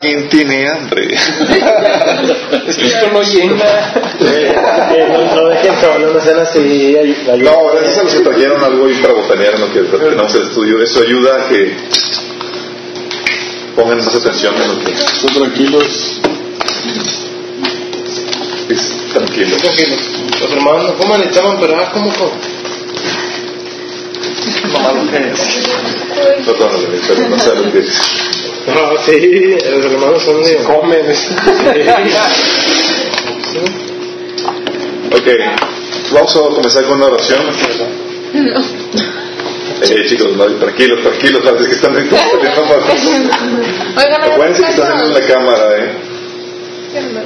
¿Quién tiene hambre? Esto no llena. no, dejen solo, no sean así. No, gracias a los que trajeron algo ahí para botanear en lo que tenemos el estudio. Eso ayuda a que pongan más atención en lo que. Son tranquilos. Es tranquilo. Tranquilos. Los hermanos no coman y chaman, pero ah, ¿cómo comen? Perdóname, pero no sé lo que es. No, sí, los hermanos son de... Comen. Ok, vamos a comenzar con una oración. Eh, chicos, no, tranquilos, tranquilos, parece que están poniendo Oigan, Acuérdense que están en la cámara, ¿eh?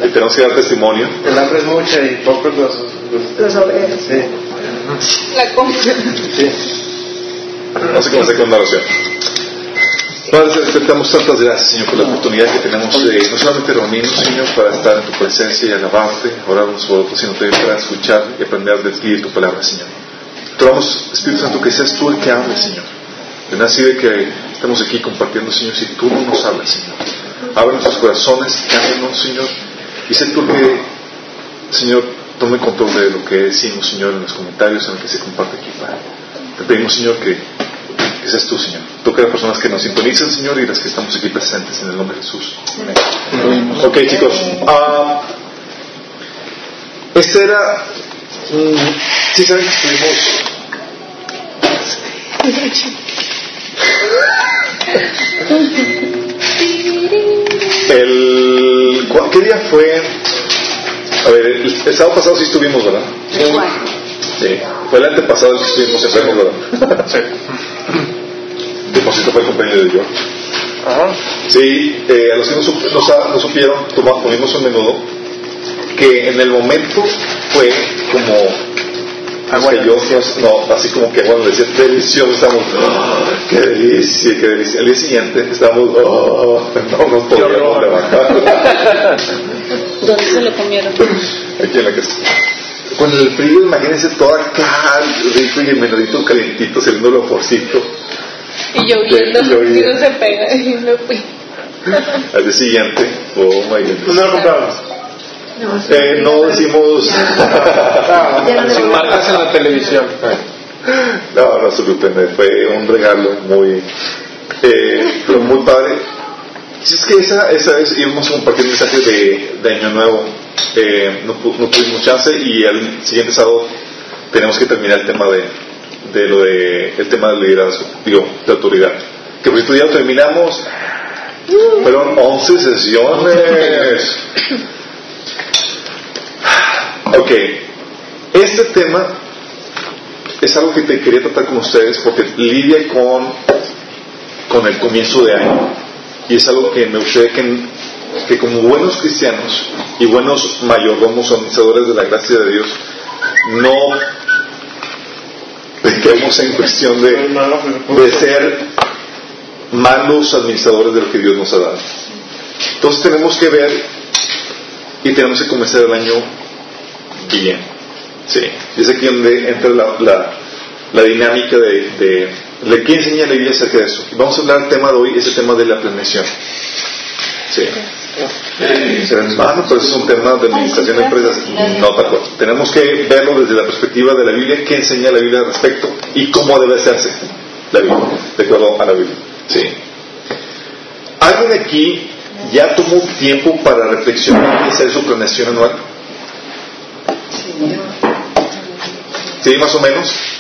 Y tenemos que dar testimonio. El hambre es mucha y pocos los... los- Los obreros. Sí, La compra. sí. Vamos a comenzar con una oración. Padre, te damos tantas gracias, Señor, por la oportunidad que tenemos de no solamente reunirnos, Señor, para estar en tu presencia y alabarte, orar unos por otros, sino también para escuchar y aprender de ti y de tu palabra, Señor. Te rogamos, Espíritu Santo, que seas tú el que hable, Señor. De nada sirve que estemos aquí compartiendo, Señor, si tú no nos hablas, Señor. Abre nuestros corazones, cámbianos, Señor, y sé tú el que, Señor, tome control de lo que decimos, Señor, en los comentarios, en lo que se comparte aquí, Padre. Te pedimos, Señor, que, que seas tú, Señor. Toca a las personas que nos sintonizan, Señor, y las que estamos aquí presentes, en el nombre de Jesús. Ok, chicos. ah, este era. mm, sí, saben que estuvimos. El, ¿cuál- ¿Qué día fue? A ver, el, el sábado pasado sí estuvimos, ¿verdad? Sí. Fue el antepasado el que estuvimos enfermos, ¿verdad? Sí. Que por cierto fue el cumpleaños de George. Sí, eh, a los que no, sup- no sa- no supieron, toma- comimos un menudo que en el momento fue como nos cayó, nos- no, así como que bueno, decía delicioso, estamos, "Ah, qué delicia, qué delicia. El día siguiente estamos, "Ah, no nos podíamos levantar. ¿Dónde se lo comieron? Aquí en la casa. Con el frío, imagínense todo acá, rico y el menudito calientito, saliendo lo forcito. Y lloviendo. Sí, lloviendo. Y no se pega. Y me fui. Al día siguiente, oh my goodness. ¿Dónde lo compramos? Eh, no decimos. Sin marcas en la televisión. No, no se preocupen, fue un regalo muy, eh, pero muy padre. Si es que esa, esa vez íbamos a compartir mensajes de, de Año Nuevo, eh, no, tuvimos chance y al siguiente sábado tenemos que terminar el tema de, de lo de, el tema del liderazgo, digo, de autoridad. Que por cierto ya terminamos, fueron 11 sesiones. Ok, este tema es algo que te quería tratar con ustedes porque lidia con, con el comienzo de año y es algo que me gustaría que, que como buenos cristianos y buenos mayordomos administradores de la gracia de Dios no pequemos en cuestión de, de ser malos administradores de lo que Dios nos ha dado. Entonces tenemos que ver y tenemos que comenzar el año bien. Sí, es aquí donde entra la, la dinámica de, de, de qué enseña la Biblia acerca de eso. Vamos a hablar del tema de hoy, ese tema de la planeación. Sí. Será en vano, pero es un tema de administración de empresas. No, tal cual. Tenemos que verlo desde la perspectiva de la Biblia, qué enseña la Biblia al respecto y cómo debe hacerse la Biblia, de acuerdo a la Biblia. Sí. ¿Alguien aquí ya tomó tiempo para reflexionar y hacer su planeación anual? ¿Sí, más o menos?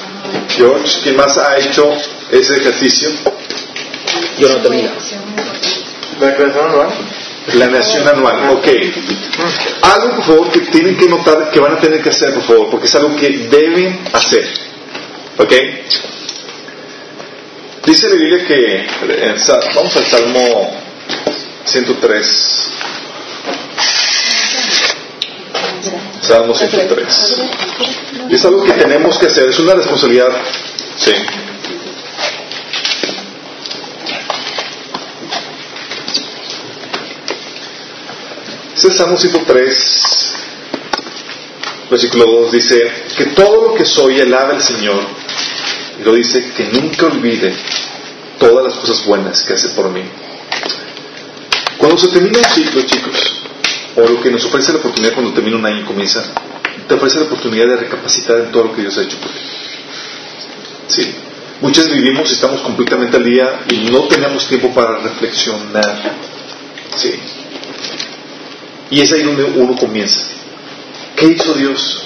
George, ¿quién más ha hecho ese ejercicio? Yo no termino. ¿La declaración anual? Planeación anual, ok. Algo, por favor, que tienen que notar que van a tener que hacer, por favor, porque es algo que deben hacer. ¿Ok? Dice la Biblia que, en vamos al Salmo 103. Salmo 103. Y es algo que tenemos que hacer, es una responsabilidad. Sí. Este Salmo 103, versículo 2 dice, que todo lo que soy alabe al Señor, y lo dice, que nunca olvide todas las cosas buenas que hace por mí. Cuando se termina un ciclo, chicos, o lo que nos ofrece la oportunidad cuando termina un año y comienza, te ofrece la oportunidad de recapacitar en todo lo que Dios ha hecho por ti. Sí. Muchas vivimos, estamos completamente al día y no tenemos tiempo para reflexionar. Sí. Y es ahí donde uno comienza. ¿Qué hizo Dios?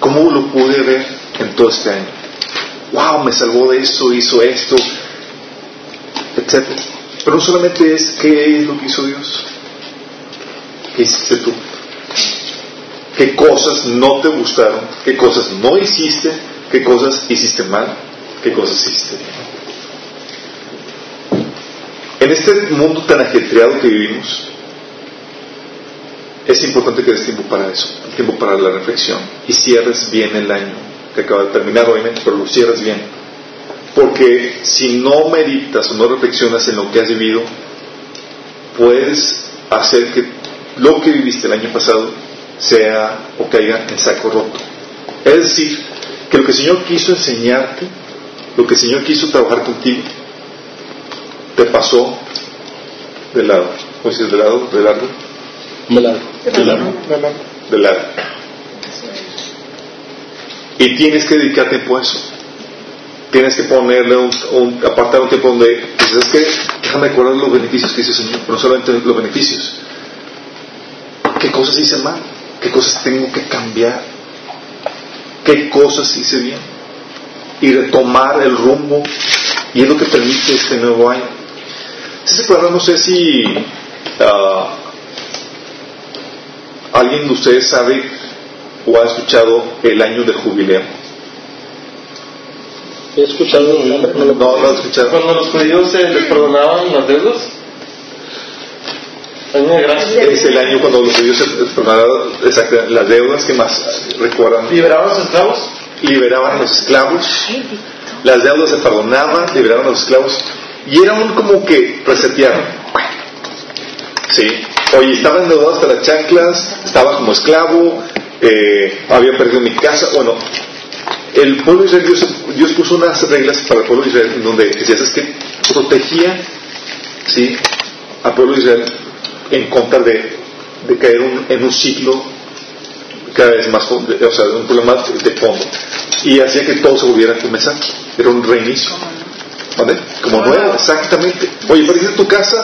¿Cómo lo pude ver en todo este año? ¡Wow! Me salvó de eso, hizo esto, etc. Pero no solamente es qué es lo que hizo Dios. ¿Qué hiciste tú? ¿Qué cosas no te gustaron? ¿Qué cosas no hiciste? ¿Qué cosas hiciste mal? ¿Qué cosas hiciste bien? En este mundo tan ajetreado que vivimos, es importante que des tiempo para eso, tiempo para la reflexión y cierres bien el año que acaba de terminar, obviamente, pero lo cierres bien. Porque si no meditas o no reflexionas en lo que has vivido, puedes hacer que lo que viviste el año pasado sea o caiga en saco roto. Es decir, que lo que el Señor quiso enseñarte, lo que el Señor quiso trabajar contigo, te pasó de lado. ¿Cómo dices de lado? ¿De largo? De largo. De largo. De largo. Y tienes que dedicar tiempo a eso. Tienes que ponerle un, un apartar un tiempo donde, pues es que déjame recordar los beneficios que hizo el Señor, pero no solamente los beneficios. ¿Qué cosas hice mal? ¿Qué cosas tengo que cambiar? ¿Qué cosas hice bien? Y retomar el rumbo. Y es lo que permite este nuevo año. Si se acuerdan, no sé si uh, alguien de ustedes sabe o ha escuchado el año del jubileo. He escuchado el nombre, no lo No, no lo he escuchado. Cuando los judíos se les perdonaban las deudas. Año de gracia. Es el año cuando los judíos se perdonaron exacto, las deudas que más recuerdan. Liberaban a los esclavos. Liberaban a los esclavos. Las deudas se perdonaban, liberaban a los esclavos. Y era un como que resetearon. Sí. Oye, estaba endeudado hasta las chanclas, estaba como esclavo, eh, había perdido mi casa. Bueno, el pueblo de Israel, Dios, Dios puso unas reglas para el pueblo de Israel en donde decía, es que protegía ¿sí? al pueblo de Israel en contra de, de caer un- en un ciclo cada vez más, o sea, un problema de fondo. Y hacía que todo se volviera a comenzar. Era un reinicio. ¿Vale? Como nuevo, exactamente. Oye, perdiste tu casa,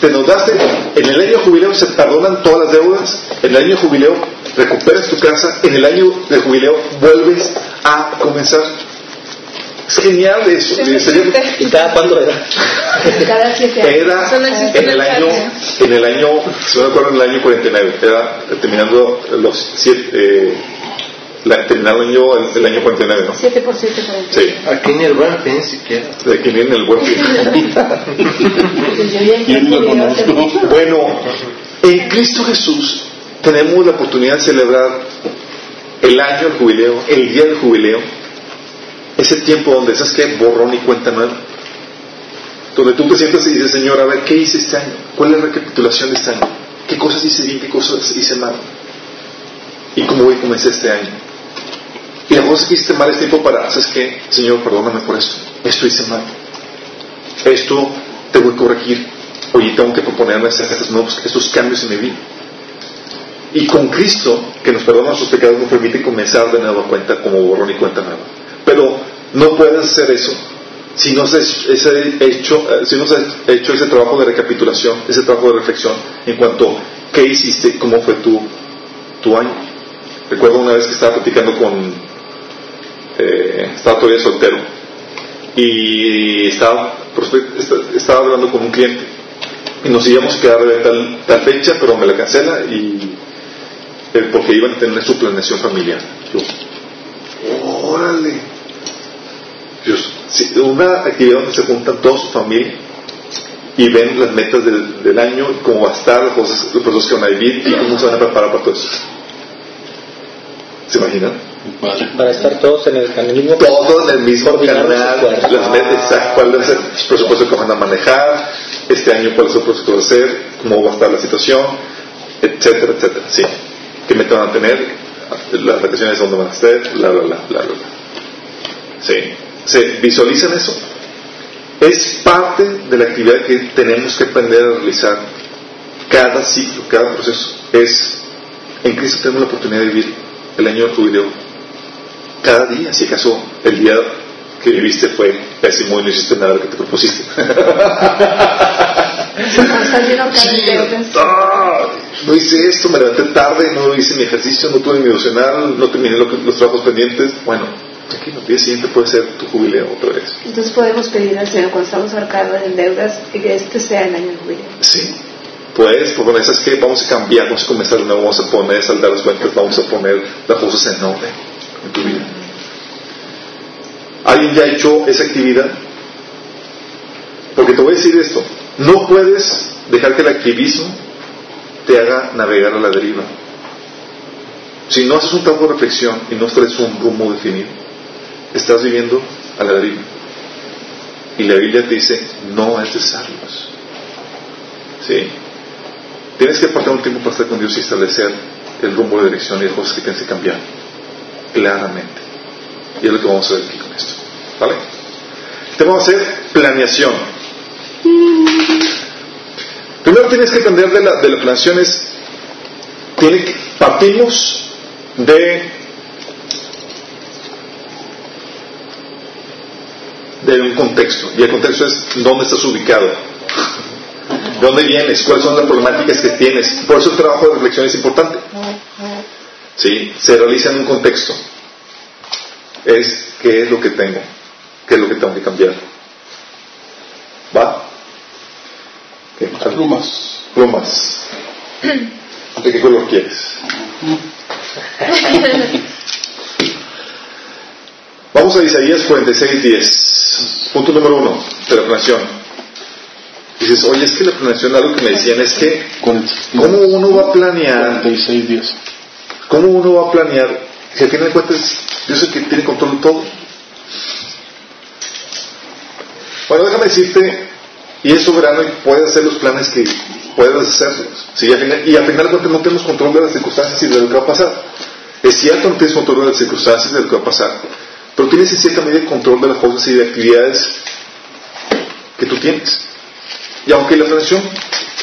te endeudaste, en el año de jubileo se perdonan todas las deudas, en el año de jubileo recuperas tu casa, en el año de jubileo vuelves a comenzar. Es genial eso. Se me Sería- siente. ¿Y cada cuándo era? Cada siete años. era en en el el año, en el año, si no me acuerdo, en el año 49, era terminando los siete, eh, la, terminando el año, el, año 49, ¿no? Siete por siete, cuarenta. Sí, Aquí ni el buen fin siquiera. de que viene el buen fin. Pues no lo conozco. Bueno, en Cristo Jesús tenemos la oportunidad de celebrar el año del jubileo, el día del jubileo, ese tiempo donde, ¿sabes qué? Borrón y cuenta nueva. Donde tú te sientas y dices, Señor, a ver, ¿qué hice este año? ¿Cuál es la recapitulación de este año? ¿Qué cosas hice bien? ¿Qué cosas hice mal? ¿Y cómo voy a comenzar este año? Y la cosa que hiciste mal es tiempo para, ¿sabes qué? Señor, perdóname por esto. Esto hice mal. Esto te voy a corregir. Oye, tengo que proponerme hacer estos nuevos, estos cambios en mi vida. Y con Cristo, que nos perdona nuestros pecados, nos permite comenzar de nueva cuenta como borrón y cuenta nueva. Pero no puedes hacer eso si no se ese hecho, eh, si no se ha hecho ese trabajo de recapitulación, ese trabajo de reflexión en cuanto a qué hiciste, cómo fue tu, tu año. Recuerdo una vez que estaba platicando con, eh, estaba todavía soltero y estaba, estaba hablando con un cliente y nos íbamos a quedar de tal, tal fecha, pero me la cancela y eh, porque iban a tener su planeación familiar. Órale. Dios, una actividad donde se juntan toda su familia y ven las metas del, del año, cómo va a estar, las cosas, los procesos que van a vivir y cómo se van a preparar para todo eso. ¿Se imaginan? Para estar todos en el, en el mismo Todos en el mismo canal, las metas, exacto, cuál es el presupuesto que van a manejar, este año cuál es el presupuesto que va a hacer, cómo va a estar la situación, etcétera, etcétera. Sí. ¿Qué meta van a tener? Las van a estar, bla, bla, bla, bla, bla. Sí. ¿Se visualizan eso? Es parte de la actividad que tenemos que aprender a realizar cada ciclo, cada proceso. Es, en Cristo tenemos la oportunidad de vivir el año jubileo. Cada día, si acaso el día que viviste fue pésimo y no hiciste nada de lo que te propusiste. Ah, no hice esto, me levanté tarde, no hice mi ejercicio, no tuve mi devocional, no terminé lo que- los trabajos pendientes. Bueno, tranquilo, el día siguiente puede ser tu jubileo otra vez. Entonces podemos pedir al Señor cuando estamos ahorcados en deudas que este sea el año del jubileo. Sí. Pues, por eso es que vamos a cambiar, vamos a comenzar de nuevo, vamos a poner, saldar las cuentas, vamos a poner las cosas en orden en tu vida. ¿Alguien ya ha hecho esa actividad? Porque te voy a decir esto, no puedes dejar que el activismo te haga navegar a la deriva. Si no haces un trabajo de reflexión y no traes un rumbo definido, estás viviendo a la deriva. Y la Biblia te dice, no es de sabios. ¿Sí? Tienes que apartar un tiempo para estar con Dios y establecer el rumbo de dirección y de cosas que tienes que cambiar. Claramente. Y es lo que vamos a ver aquí con esto. ¿Vale? Te vamos a hacer planeación. Primero tienes que entender de la, de la planeación es, partimos de, de un contexto. Y el contexto es dónde estás ubicado. ¿De dónde vienes? ¿Cuáles son las problemáticas que tienes? Por eso el trabajo de reflexión es importante. ¿Sí? Se realiza en un contexto. Es qué es lo que tengo, qué es lo que tengo que cambiar. ¿Va? ¿Qué? Plumas. Plumas. ¿De qué color quieres? Vamos a Isaías 46, 10. Punto número uno de la planeación. Dices, oye, es que la planeación, algo que me decían es que, ¿cómo uno va a planear 46 días. ¿Cómo uno va a planear? Si al final de cuentas, Dios es el que tiene control de todo. Bueno, déjame decirte, y es soberano y puede hacer los planes que puedes hacerlos. Sí, y, al final, y al final de cuentas no tenemos control de las circunstancias y de lo que va a pasar. Es cierto, no tienes control de las circunstancias y de lo que va a pasar, pero tienes en cierta medida control de las cosas y de actividades que tú tienes. Y aunque la planeación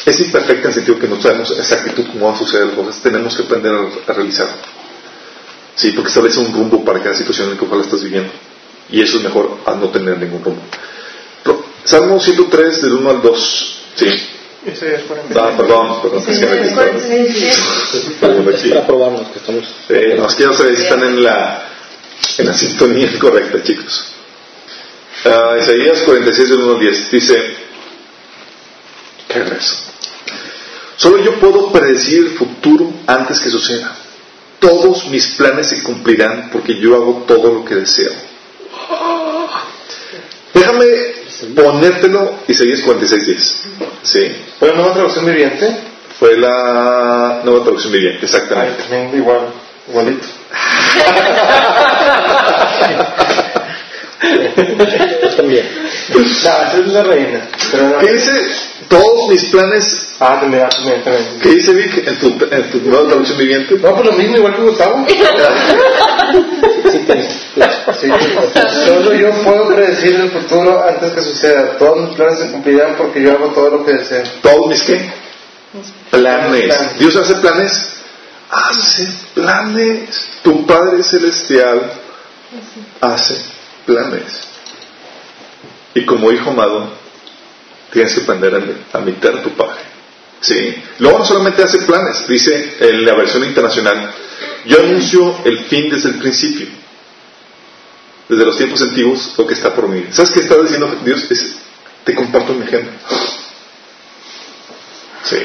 es imperfecta en el sentido que no sabemos exactitud cómo van a suceder las cosas, tenemos que aprender a, a realizarlo. Sí, porque establece un rumbo para cada situación en la que ojalá estás viviendo. Y eso es mejor a no tener ningún rumbo. Salmo 103, del 1 al 2. Sí. Ah, perdón, perdón. es que me Perdón, aquí. Para probarnos que estamos. Eh, no, es que ya sabéis si están en la, en la sintonía correcta, chicos. Ah, Isaías 46, del 1 al 10. Dice, ¿qué regreso? Solo yo puedo predecir el futuro antes que suceda. Todos mis planes se cumplirán porque yo hago todo lo que deseo. Déjame ponértelo Isaías 46, 10. Sí. ¿Fue la nueva traducción viviente? Fue la nueva traducción viviente, exactamente. Ay, igual, igualito. Yo también. No, esa es la reina. Pero no. ¿Qué dice? Todos mis planes. Ah, ah, también, también. ¿Qué dice Vic en tu, en tu nueva traducción viviente? No, pues lo mismo, igual que Gustavo. Sí, solo yo puedo predecir el futuro antes que suceda. Todos mis planes se cumplirán porque yo hago todo lo que deseo. Todos mis qué? Planes. Dios hace planes. Hace planes. Tu Padre Celestial hace planes. Y como hijo amado, tienes que aprender a, a imitar a tu Padre. ¿Sí? Luego no solamente hace planes, dice en la versión internacional, yo anuncio el fin desde el principio. Desde los tiempos antiguos, lo que está por venir. ¿Sabes qué está diciendo Dios? Es, te comparto mi ejemplo. Sí.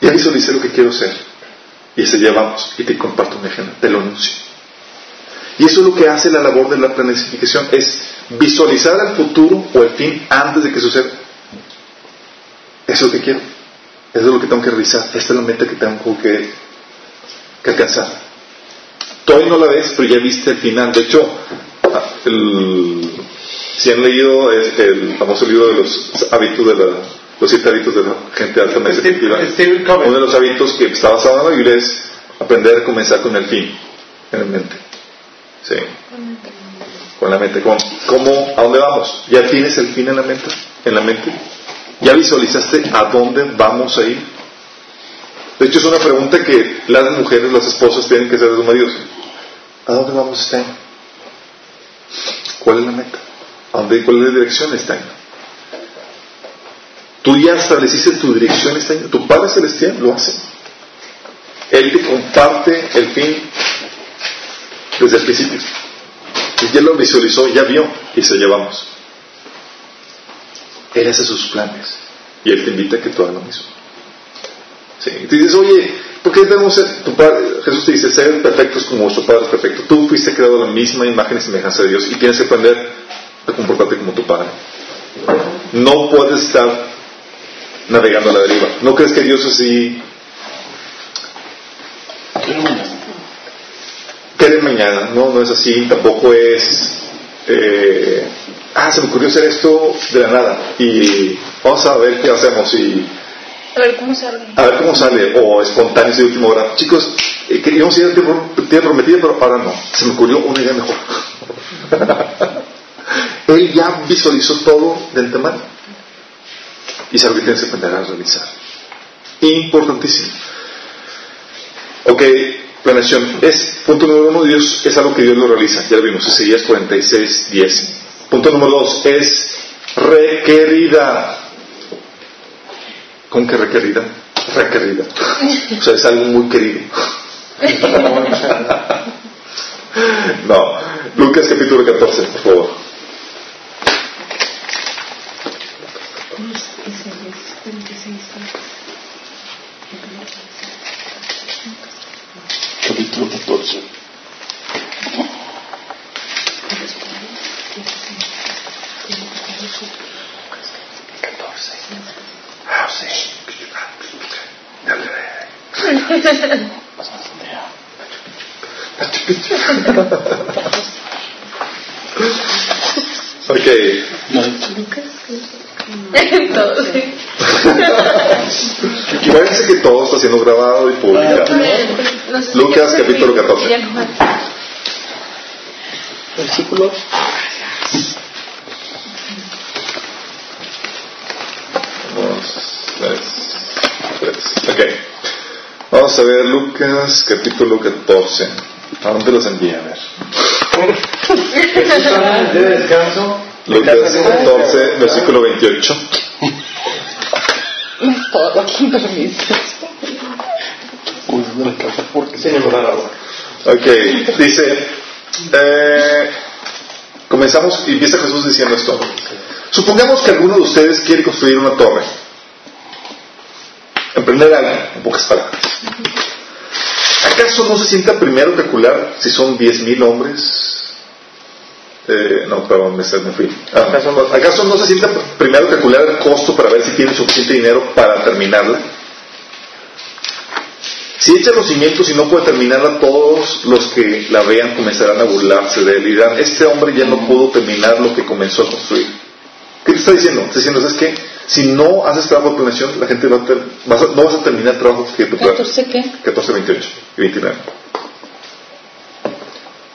Ya visualicé lo que quiero ser. Y ese día vamos y te comparto mi agenda, te lo anuncio. Y eso es lo que hace la labor de la planificación, es visualizar el futuro o el fin antes de que suceda. Eso es lo que quiero. Eso es lo que tengo que realizar. Esta es la meta que tengo que, que alcanzar. Todavía no la ves, pero ya viste el final. De hecho, ah, el- si han leído es el famoso libro de los hábitos de la, los siete hábitos de la gente altamente efectiva, uno de los hábitos que está basado en la Biblia es aprender a comenzar con el fin en la mente. Sí. Con la mente. ¿Cómo, cómo- ¿A dónde vamos? ¿Ya tienes el fin en la mente? ¿En la mente? ¿Ya visualizaste a dónde vamos a ir? De hecho, es una pregunta que las mujeres, las esposas, tienen que hacer a sus maridos. ¿A dónde vamos este año? ¿Cuál es la meta? ¿A dónde, ¿Cuál es la dirección este año? Tú ya estableciste tu dirección este año. Tu Padre Celestial lo hace. Él te comparte el fin desde el principio. Ya lo visualizó, ya vio y se llevamos. Él hace sus planes y Él te invita a que tú hagas lo mismo. Sí. Y dices, oye, ¿por qué debemos ser? Jesús te dice, ser perfectos como vuestro Padre es perfecto. Tú fuiste creado a la misma imagen y semejanza de Dios y tienes que aprender a comportarte como tu Padre. No puedes estar navegando a la deriva. ¿No crees que Dios es así? Quiere mañana, no, no es así, tampoco es, eh, ah, se me ocurrió hacer esto de la nada y vamos a ver qué hacemos y A ver cómo sale. a ver cómo sale, o espontáneos de última hora. Chicos, eh, queríamos ir a tierra prometida, pero ahora no, se me ocurrió una idea mejor. Él ya visualizó todo de antemano y es algo que tienes que aprender a realizar. Importantísimo. Ok, planeación. Es, punto número uno, Dios es algo que Dios lo realiza. Ya lo vimos, Isaías 46, 10. Punto número dos, es requerida. ¿Cómo que requerida? Requerida. O sea, es algo muy querido. No. Lucas capítulo 14, por favor. Capítulo 14. Ok. Todo, sí. Acuérdense que todo está siendo grabado y publicado. Lucas, capítulo 14. Ya no. Versículo. Dos, tres, tres. Ok. Vamos a ver Lucas capítulo 14. ¿A dónde los envié? A ver. De descanso. Lucas 14, versículo 28. Todo aquí permiso. Uy, porque agua. Ok, dice, eh, comenzamos y empieza Jesús diciendo esto. Supongamos que alguno de ustedes quiere construir una torre. Emprender algo, en pocas palabras. ¿Acaso no se sienta primero calcular si son 10.000 hombres? Eh, no, perdón, me, me fui. Ah, ¿Acaso no- ¿Acaso no se sienta primero calcular el costo para ver si tiene suficiente dinero para terminarla? Si echa los cimientos y no puede terminarla, todos los que la vean comenzarán a burlarse de él y dirán, este hombre ya no pudo terminar lo que comenzó a construir. ¿Qué te está diciendo? Está diciendo, ¿sabes qué? Si no haces trabajo de planeación, la gente va a ter- vas a- no vas a terminar el trabajo que tu plan. ¿14 qué? 14, 28 y 29.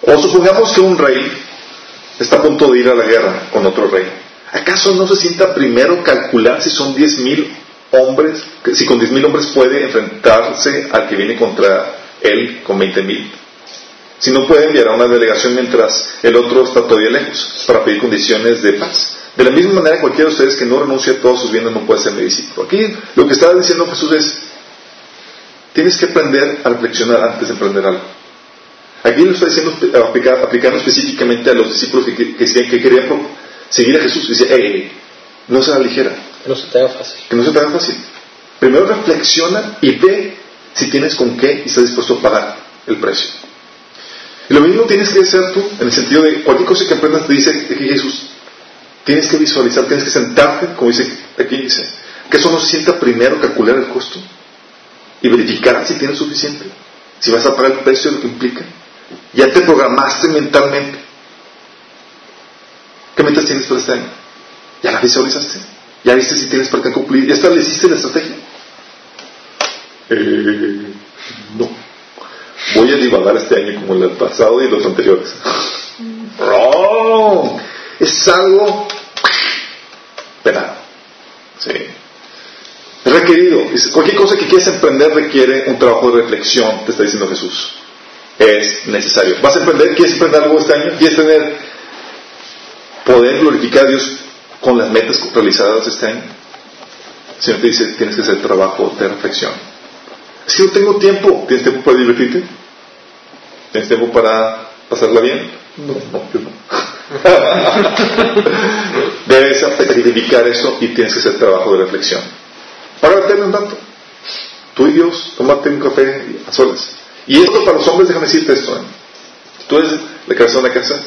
O supongamos que un rey está a punto de ir a la guerra con otro rey. ¿Acaso no se sienta primero calcular si son 10.000 hombres, si con 10.000 hombres puede enfrentarse al que viene contra él con 20.000? Si no puede enviar a una delegación mientras el otro está todavía lejos para pedir condiciones de paz. De la misma manera, cualquiera de ustedes que no renuncie a todos sus bienes no puede ser mi discípulo. Aquí lo que está diciendo Jesús es, tienes que aprender a reflexionar antes de emprender algo. Aquí lo está diciendo, aplica- aplicando específicamente a los discípulos que, que, que- que querían seguir a Jesús. Dice, hey, no se la ligera, Que no se te haga fácil. que no se te haga fácil. Primero reflexiona y ve si tienes con qué y estás dispuesto a pagar el precio. Y lo mismo tienes que hacer tú, en el sentido de cualquier cosa que aprendas te dice aquí Jesús, tienes que visualizar, tienes que sentarte, como dice aquí, dice, que eso no se sienta primero calcular el costo y verificar si tienes suficiente, si vas a pagar el precio lo que implica. Ya te programaste mentalmente. ¿Qué metas tienes para este año? ¿Ya la visualizaste? ¿Ya viste si tienes para qué cumplir? ¿Ya estableciste la estrategia? Eh, no. Voy a divagar este año como el pasado y los anteriores. Wrong. Es algo penado. Sí. requerido. Dice, cualquier cosa que quieras emprender requiere un trabajo de reflexión, te está diciendo Jesús. Es necesario. ¿Vas a emprender? ¿Quieres emprender algo este año? ¿Quieres tener poder glorificar a Dios con las metas realizadas este año? El Señor te dice, tienes que hacer trabajo de reflexión. Si no tengo tiempo, ¿tienes tiempo para divertirte? ¿Tienes tiempo para pasarla bien? No, no, yo no. Debes identificar eso y tienes que hacer trabajo de reflexión. Para tener un rato. Tú y Dios, tómate un café a solas. Y esto para los hombres, déjame decirte esto. ¿eh? Tú eres la cabeza de la casa,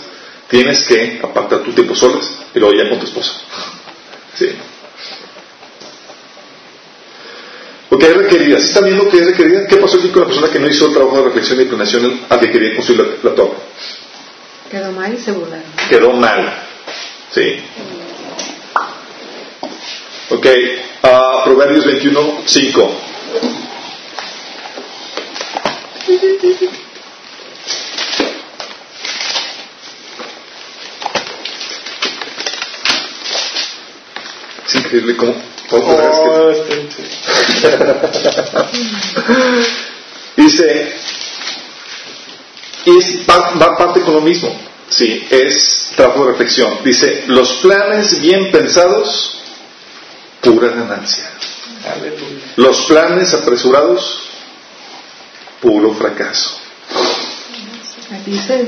tienes que apartar tu tiempo solas y luego ya con tu esposa. Sí. Porque es requerida. ¿Sí están viendo que es requerida? ¿Qué pasó aquí con la persona que no hizo el trabajo de reflexión y planeación al que quería construir la, la torre? Quedó mal y se burlaron. Quedó mal. Sí. Ok. ah, Proverbios 21, 5. Es increíble cómo. que- Oh, Dice, y es, va, va parte con lo mismo, sí, es trabajo de reflexión. Dice, los planes bien pensados, pura ganancia. Los planes apresurados, puro fracaso. Aquí dice,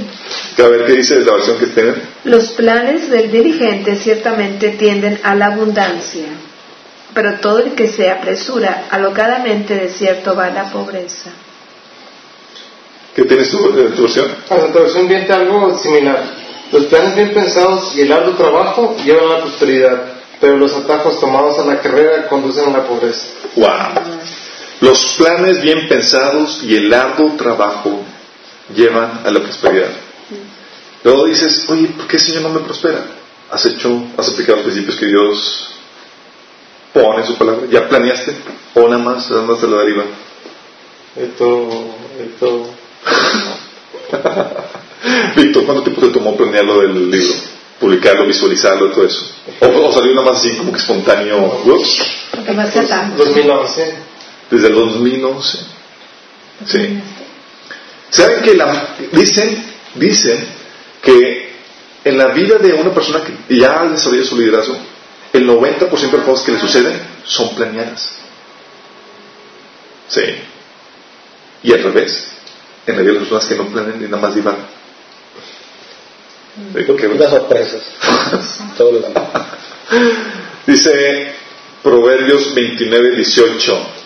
A ver qué dice la versión que tienen. los planes del dirigente ciertamente tienden a la abundancia, pero todo el que se apresura alocadamente de cierto va a la pobreza. ¿Qué tienes tu, eh, tu versión? La Santa Versión viene algo similar. Los planes bien pensados y el arduo trabajo llevan a la prosperidad, pero los atajos tomados a la carrera conducen a la pobreza. Wow. Los planes bien pensados y el arduo trabajo llevan a la prosperidad. Luego dices, oye, ¿por qué Señor no me prospera? ¿Has hecho, has aplicado los principios que Dios pone en su palabra? ¿Ya planeaste? ¿O nada más, nada más de la deriva? Esto, esto. Víctor, ¿cuánto tiempo te tomó planear lo del libro? Publicarlo, visualizarlo, todo eso. ¿O, o salió nada más así como que espontáneo? Ups, ser tan- 2011. desde el 2011. Sí. ¿Saben que la, dicen, dicen que en la vida de una persona que ya ha desarrollado su liderazgo, el 90% de las cosas que le suceden son planeadas. Sí. Y al revés, en la vida de las personas que no planean ni nada más divagan. Unas sorpresas. Dice Proverbios 29, 18.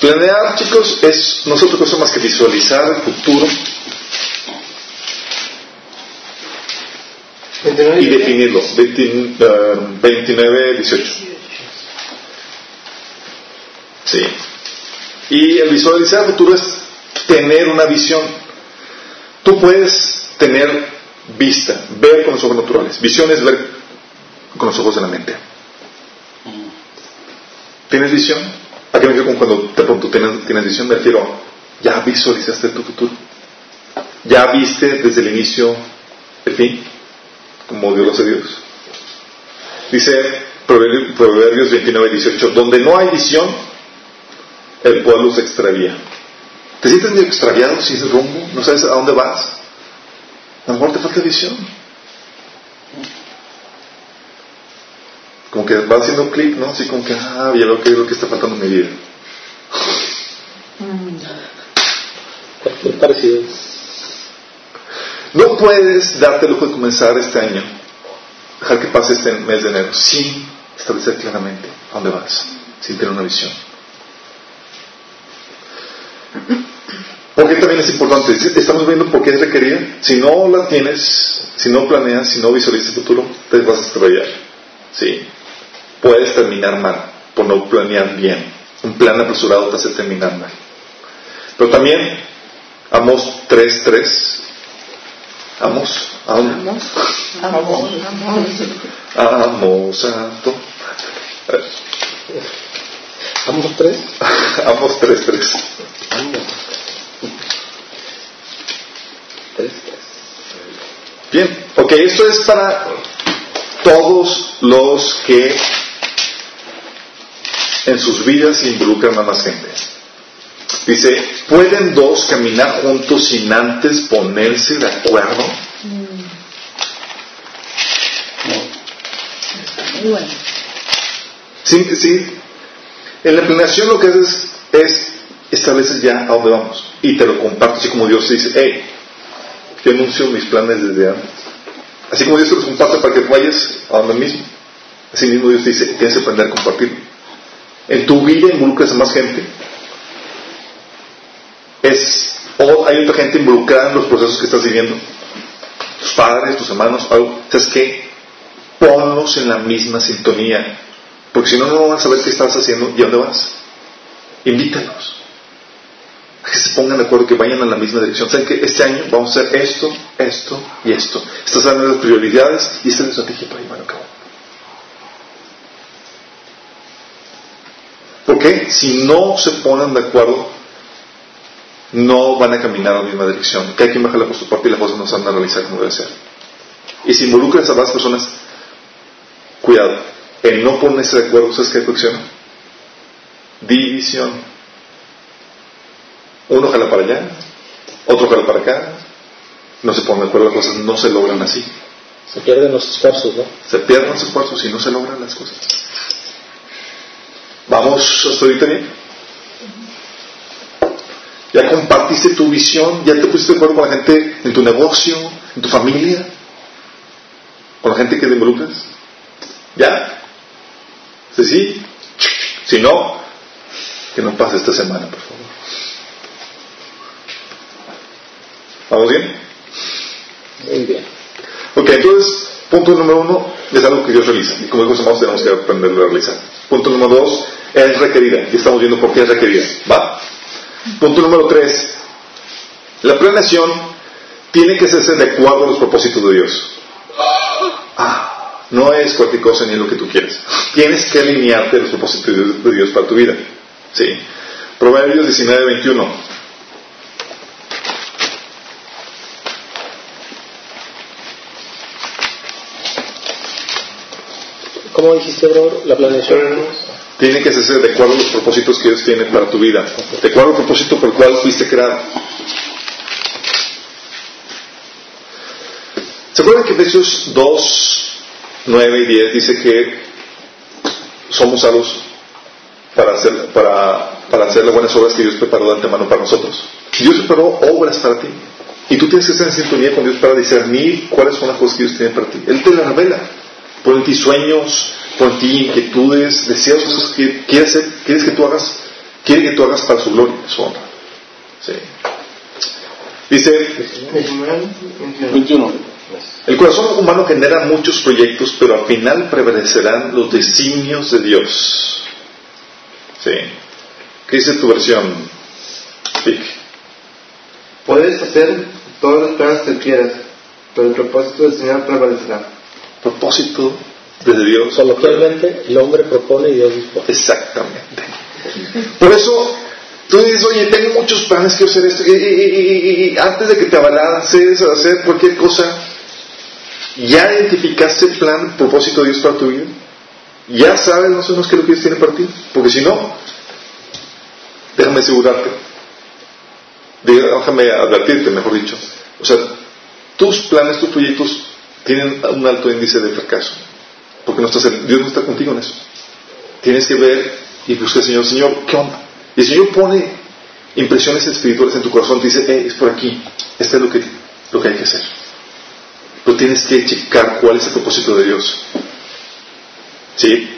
Planear, chicos, es no es otra cosa más que visualizar el futuro 29 y definirlo. 20, eh, 29, 18. Sí. Y el visualizar el futuro es tener una visión. Tú puedes tener vista, ver con los ojos naturales. Visión es ver con los ojos de la mente. ¿Tienes visión? ¿A qué me refiero con cuando de pronto tienes, tienes visión? Me refiero, ya visualizaste tu futuro. Ya viste desde el inicio el fin, como Dios lo hace Dios. Dice Proverbios Proverbios 29, 18, donde no hay visión, el pueblo se extravía. ¿Te sientes medio extraviado sin rumbo? ¿No sabes a dónde vas? A lo mejor te falta visión. Como que va haciendo un clic, ¿no? Así como que, ah, ya veo qué es lo que está faltando en mi vida. Cualquier parecido. No puedes darte el lujo de comenzar este año, dejar que pase este mes de enero, sin establecer claramente a dónde vas, sin tener una visión. Porque también es importante, estamos viendo por qué es requerida. Si no la tienes, si no planeas, si no visualizas el futuro, te vas a estrellar. Sí. Puedes terminar mal por no planear bien. Un plan apresurado te hace terminar mal. Pero también, Amos 3.3. Amos, ¿a dónde? Amor, amor, amor. Amos, santo. A ver, ¿Ambos tres? Amos 3.3. Ambos. Tres, tres. Bien, ok, esto es para todos los que en sus vidas y involucran a más gente. Dice, ¿pueden dos caminar juntos sin antes ponerse de acuerdo? Muy bueno. Sí, sí. En la planeación lo que haces es estableces ya a dónde vamos y te lo comparto así como Dios dice, hey, yo anuncio mis planes desde antes. Así como Dios te los comparte para que vayas a donde mismo. Así mismo Dios te dice, tienes que aprender a compartirlo. En tu vida involucras a más gente. Es, o hay otra gente involucrada en los procesos que estás viviendo. Tus padres, tus hermanos, algo. ¿Sabes qué? Ponlos en la misma sintonía. Porque si no, no van a saber qué estás haciendo y a dónde vas. Invítalos. A que se pongan de acuerdo, que vayan en la misma dirección. Saben que este año vamos a hacer esto, esto y esto. Estas son las prioridades y esta es la estrategia para llevar a cabo. Porque si no se ponen de acuerdo, no van a caminar en la misma dirección. Cada quien baja la por su parte y las cosas no se van a realizar como debe ser. Y si involucras a las personas, cuidado, el no ponerse de acuerdo, ¿sabes qué funciona? División. Uno jala para allá, otro jala para acá, no se ponen de acuerdo, las cosas no se logran así. Se pierden los esfuerzos, ¿no? Se pierden los esfuerzos y no se logran las cosas. ¿Vamos hasta ahorita bien? ¿Ya compartiste tu visión? ¿Ya te pusiste de acuerdo con la gente en tu negocio, en tu familia? ¿Con la gente que te involucras? ¿Ya? ¿Sí? sí? Si no, que no pase esta semana, por favor. ¿Vamos bien? Muy bien. Ok, entonces, punto número uno es algo que Dios realiza. Y como dijo tenemos que aprender a realizar. Punto número dos, es requerida. Y estamos viendo por qué es requerida. ¿Va? Punto número tres, la planeación tiene que hacerse de acuerdo a los propósitos de Dios. Ah, no es cualquier cosa ni es lo que tú quieres. Tienes que alinearte a los propósitos de Dios para tu vida. ¿Sí? Proverbios 19, 21. ¿Cómo dijiste, bro? La planeación. Tiene que hacerse de acuerdo a los propósitos que Dios tiene para tu vida. De acuerdo al propósito por el cual fuiste creado. ¿Se acuerdan que Efesios 2, 9 y 10 dice que somos salvos para hacer, para, para hacer las buenas obras que Dios preparó de antemano para nosotros? Dios preparó obras para ti. Y tú tienes que estar en sintonía con Dios para discernir cuáles son las cosas que Dios tiene para ti. Él te las revela. Pone en ti sueños, en ti inquietudes, deseos, cosas que quieres, hacer, quieres que tú hagas, quiere que tú hagas para su gloria, su honra. Sí. Dice, 21. el corazón humano genera muchos proyectos, pero al final prevalecerán los designios de Dios. Sí. ¿Qué dice tu versión? Vic? Puedes hacer todos los planes que quieras, pero el propósito del Señor prevalecerá. Propósito desde Dios. Coloquialmente, el hombre propone y Dios dispone. Exactamente. Por eso tú dices, oye, tengo muchos planes, quiero hacer esto. Y, y- y- y antes de que te abalances a hacer cualquier cosa, ¿ya identificaste el plan, el propósito de Dios para tu vida? ¿Ya sabes más o menos qué es lo que Dios tiene para ti? Porque si no, déjame asegurarte. Déjame advertirte, mejor dicho. O sea, tus planes, tus proyectos tienen un alto índice de fracaso. Porque Dios no está contigo en eso. Tienes que ver y buscar al Señor, Señor, ¿qué onda? Y el Señor pone impresiones espirituales en tu corazón, te dice, eh, es por aquí, esto es lo que, lo que hay que hacer. Pero tienes que checar cuál es el propósito de Dios. ¿Sí?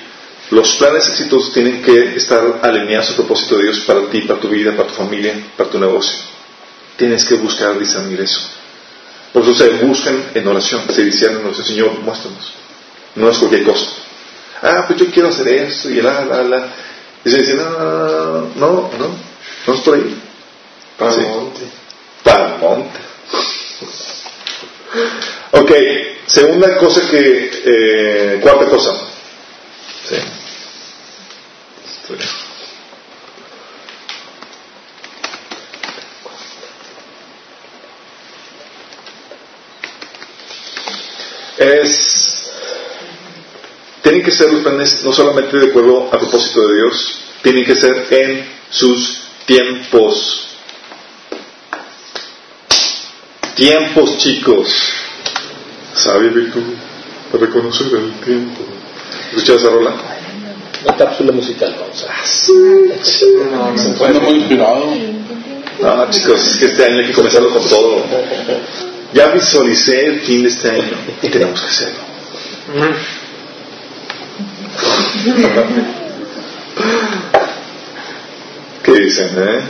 Los planes exitosos tienen que estar alineados al propósito de Dios para ti, para tu vida, para tu familia, para tu negocio. Tienes que buscar discernir eso. Por eso se buscan en oración, se dicen en oración, Señor, muéstranos. No es cualquier cosa. Ah, pues yo quiero hacer esto y la, la, la. Y se dice, no, no, no, no, no es por ahí. Para Sí. el monte. Para el monte. Ok, segunda cosa que, eh, cuarta cosa. Sí. Estoy- Es, tienen que ser los planes no solamente de acuerdo al propósito de Dios, tienen que ser en sus tiempos. Tiempos, chicos. Sabia virtud para reconocer el tiempo. ¿Escuchas esa rola? Una cápsula musical, vamos a Bueno, muy inspirado. No, chicos, es que este año hay que comenzarlo con todo. Ya visualicé el fin de este año y tenemos que hacerlo. ¿Qué dicen, eh?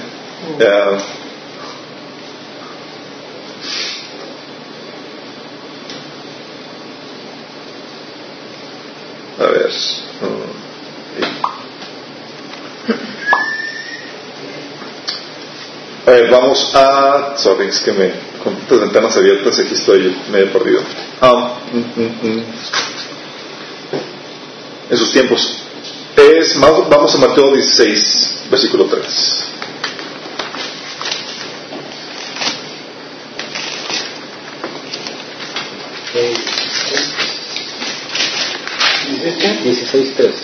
Ya. A ver. A ver, vamos a. Sorry, es que me. Con tantas ventanas abiertas, aquí estoy medio perdido. Ah, mm, mm, mm. En sus tiempos. Es, vamos a Mateo 16, versículo 3. Dieciséis, tres.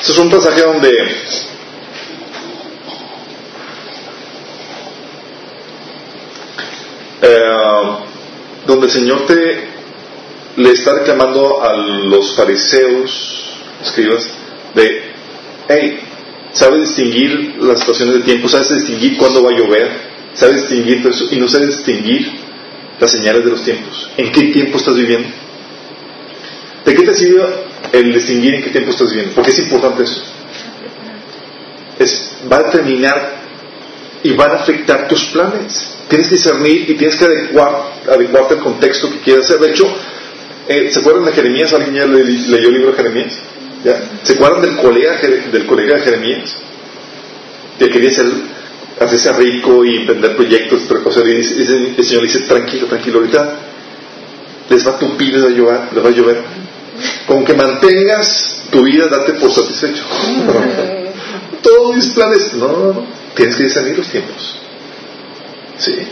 Este es un pasaje donde eh, donde el Señor te le está reclamando a los fariseos, escribas, de, hey, ¿sabes distinguir las situaciones de tiempo? ¿Sabes distinguir cuándo va a llover? ¿Sabes distinguir todo eso? Y no sabes distinguir las señales de los tiempos. ¿En qué tiempo estás viviendo? ¿De qué te sirve el distinguir en qué tiempo estás viviendo? Porque es importante eso. Es, va a determinar y van a afectar tus planes. Tienes que discernir y tienes que adecuar, adecuarte al contexto que quieras hacer. De hecho, eh, ¿se acuerdan de Jeremías? ¿Alguien ya le- leyó el libro de Jeremías? ¿Ya? ¿Se acuerdan del colega, del colega de Jeremías? Que quería ser, hacerse rico y emprender proyectos. pero, o sea, dice- el Señor dice, tranquilo, tranquilo, ahorita les va a tupir, les va a llover. Les va a llover. Con que mantengas tu vida, date por satisfecho. Todos mis planes, no, no, no. Tienes que discernir los tiempos.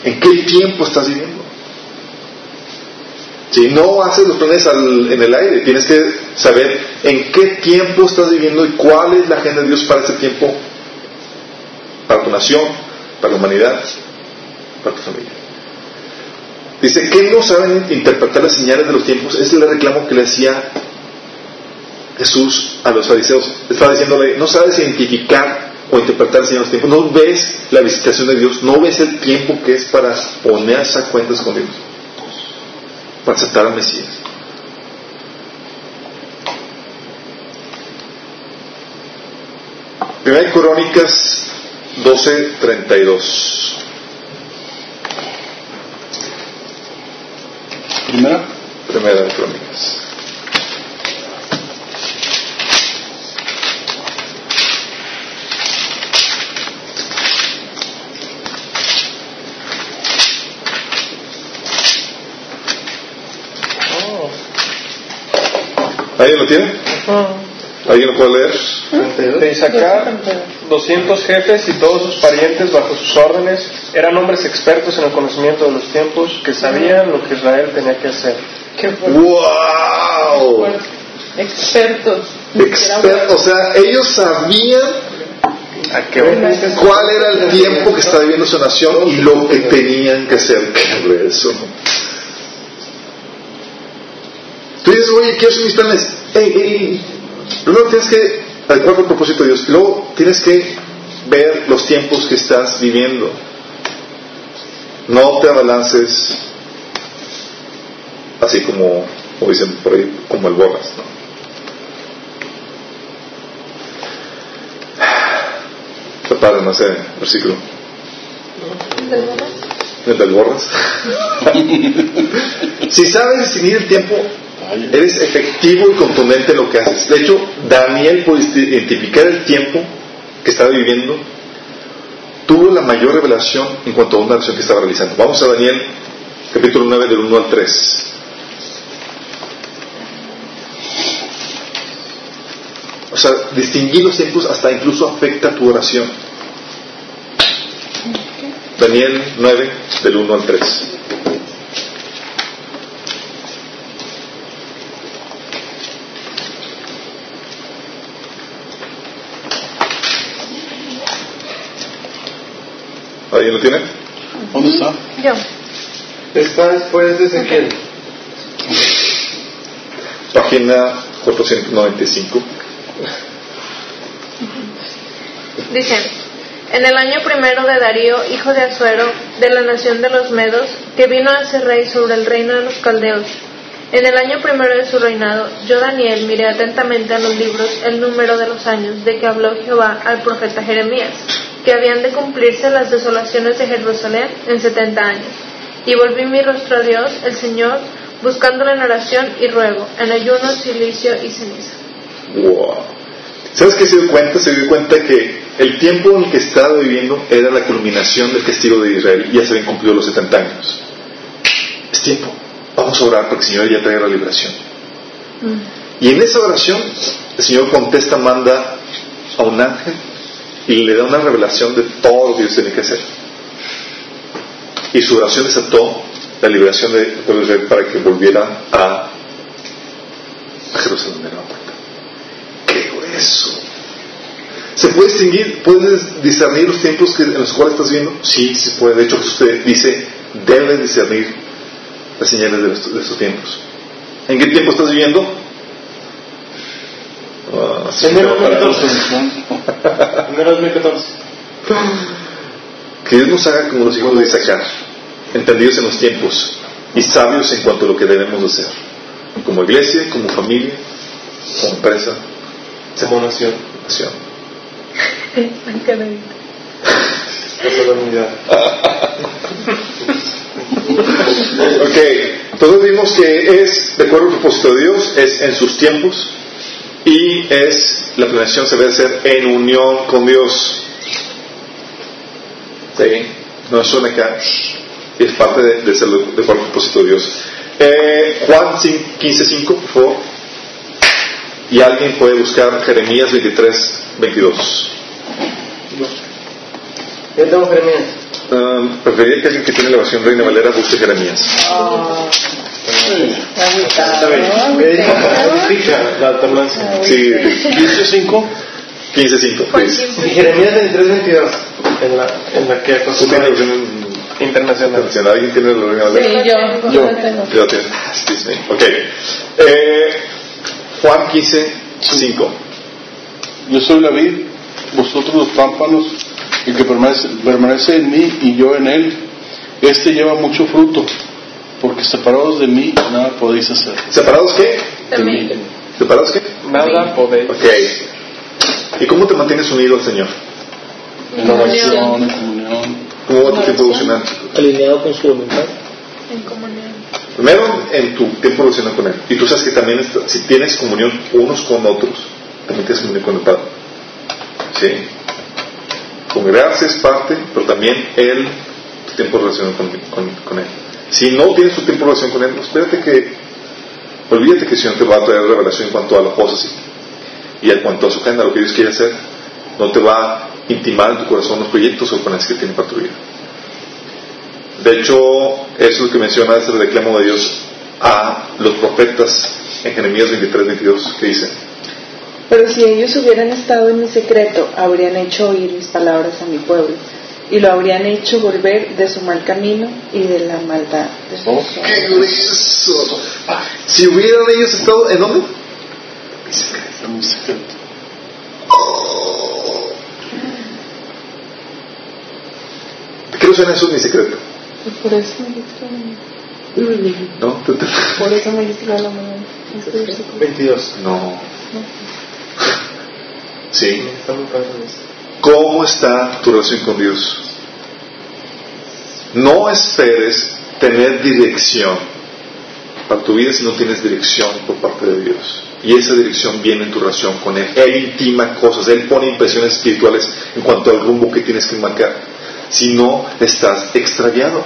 ¿En qué tiempo estás viviendo? Si no haces los planes al- en el aire, tienes que saber en qué tiempo estás viviendo y cuál es la agenda de Dios para ese tiempo, para tu nación, para la humanidad, para tu familia. Dice que no saben interpretar las señales de los tiempos. Ese es el reclamo que le hacía Jesús a los fariseos. Estaba diciéndole, no sabes identificar o interpretar señales de los tiempos. No ves la visitación de Dios. No ves el tiempo que es para ponerse a cuentas con Dios. Para aceptar al Mesías. Primera de Crónicas 12:32. Primera. Primera de Crónicas. ¿Alguien lo tiene? ¿Alguien lo puede leer? De Isaacar, 200 jefes y todos sus parientes bajo sus órdenes eran hombres expertos en el conocimiento de los tiempos que sabían lo que Israel tenía que hacer. Qué fuerte. ¡Wow! Expertos. Exper- o sea, ellos sabían ¿A qué cuál era el tiempo que estaba viviendo su nación y lo que tenían que hacer. ¿Qué es eso? Tú dices, oye, quiero hacer mis planes. Ey, ey. Primero tienes que adecuar el propósito de Dios. Y luego tienes que ver los tiempos que estás viviendo. No te abalances así como, como dicen por ahí, como el borras. ¿no? Padre, no sé, versículo. ¿El del borras? si sabes distinguir el tiempo, eres efectivo y contundente en lo que haces. De hecho, Daniel puede identificar el tiempo que estaba viviendo. Tuvo la mayor revelación en cuanto a una acción que estaba realizando. Vamos a Daniel, capítulo 9, del 1 al 3. O sea, distinguir los tiempos hasta incluso afecta tu oración. Daniel 9, del 1 al 3. ¿Alguien lo tiene? ¿Dónde está? Yo. Está después de Ezequiel. Página 495. Dice, en el año primero de Darío, hijo de Azuero, de la nación de los Medos, que vino a ser rey sobre el reino de los caldeos, en el año primero de su reinado, yo Daniel miré atentamente a los libros el número de los años de que habló Jehová al profeta Jeremías, que habían de cumplirse las desolaciones de Jerusalén en setenta años. Y volví mi rostro a Dios, el Señor, buscándole en oración y ruego, en ayuno, silicio y ceniza. Wow. ¿Sabes qué se dio cuenta? Se dio cuenta que el tiempo en el que estaba viviendo era la culminación del castigo de Israel y ya se habían cumplido los 70 años. Es tiempo. Vamos a orar para que el Señor ya traiga la liberación. Y en esa oración, el Señor contesta, manda a un ángel y le da una revelación de todo lo que Dios tiene que hacer. Y su oración desató la liberación de pueblo Israel para que volviera a, a Jerusalén de nueva cuenta. ¡Qué grueso! ¿Se puede distinguir, puedes discernir los tiempos que, en los cuales estás viendo? Sí, se puede. De hecho, usted dice, debes discernir las señales de estos, de estos tiempos. ¿En qué tiempo estás viviendo? Sí, pero para- 2014. Enero 2014. Que Dios nos haga como los hijos de Isaacar, entendidos en los tiempos y sabios en cuanto a lo que debemos de hacer, como iglesia, como familia, como empresa, Como nación. nación. Ok, entonces vimos que es de acuerdo al propósito de Dios, es en sus tiempos y es la planeación se debe hacer en unión con Dios. Sí, no suena acá, es parte de, de ser de acuerdo al propósito de Dios. Eh, Juan 15.5, por favor. Y alguien puede buscar Jeremías 23, 22. Yo tengo Jeremías. Um, preferiría que alguien que tiene la versión Reina Valera busque Jeremías. Está bien. La alternancia. Sí, 15.5. 15.5, please. Y Jeremías 23, 22. En la, en la que ¿Tú tienes la acostumbramos. versión Internacional. internacional? ¿Alguien tiene la Reina Valera? Sí, yo. Yo. lo tengo. Yo tengo. Excuse me. Ok. Eh, Juan 15, 5. Yo soy la vid, vosotros los pámpanos, el que permanece, permanece en mí y yo en él, este lleva mucho fruto, porque separados de mí nada podéis hacer. ¿Separados qué? También. ¿Separados qué? Nada podéis. Ok. ¿Y cómo te mantienes unido al Señor? En oración, en comunión. ¿Cómo va tu tiempo devocional? alineado con su voluntad. En comunión. Primero, en tu tiempo devocional con Él. Y tú sabes que también, está- si tienes comunión unos con otros, también tienes comunión con el Padre. Sí. Congregarse es parte, pero también Él, tu tiempo de relación con, Él. Si no tienes tu tiempo de relación con Él, espérate que, olvídate que el Señor te va a traer revelación en cuanto a las cosas y, y en cuanto a su agenda, lo que Dios quiere hacer. No te va a intimar en tu corazón los proyectos o planes que tiene para tu vida. De hecho, eso es lo que menciona este reclamo de Dios a los profetas en Jeremías 23, 22, que dice, si ellos hubieran estado en mi secreto, habrían hecho oír mis palabras a mi pueblo, y lo habrían hecho volver de su mal camino y de la maldad de sus obras. ¡Qué grueso! Si hubieran ellos estado, ¿en dónde? En mi secreto. ¿Qué no suena eso en mi secreto? Y por eso me distrae, ¿No? ¿Te- te- por eso me distrae la mañana. Este versículo. 22. No. Sí. ¿Cómo está tu relación con Dios? No esperes tener dirección para tu vida si no tienes dirección por parte de Dios. Y esa dirección viene en tu relación con Él. Él intima cosas, Él pone impresiones espirituales en cuanto al rumbo que tienes que marcar. Si no, estás extraviado.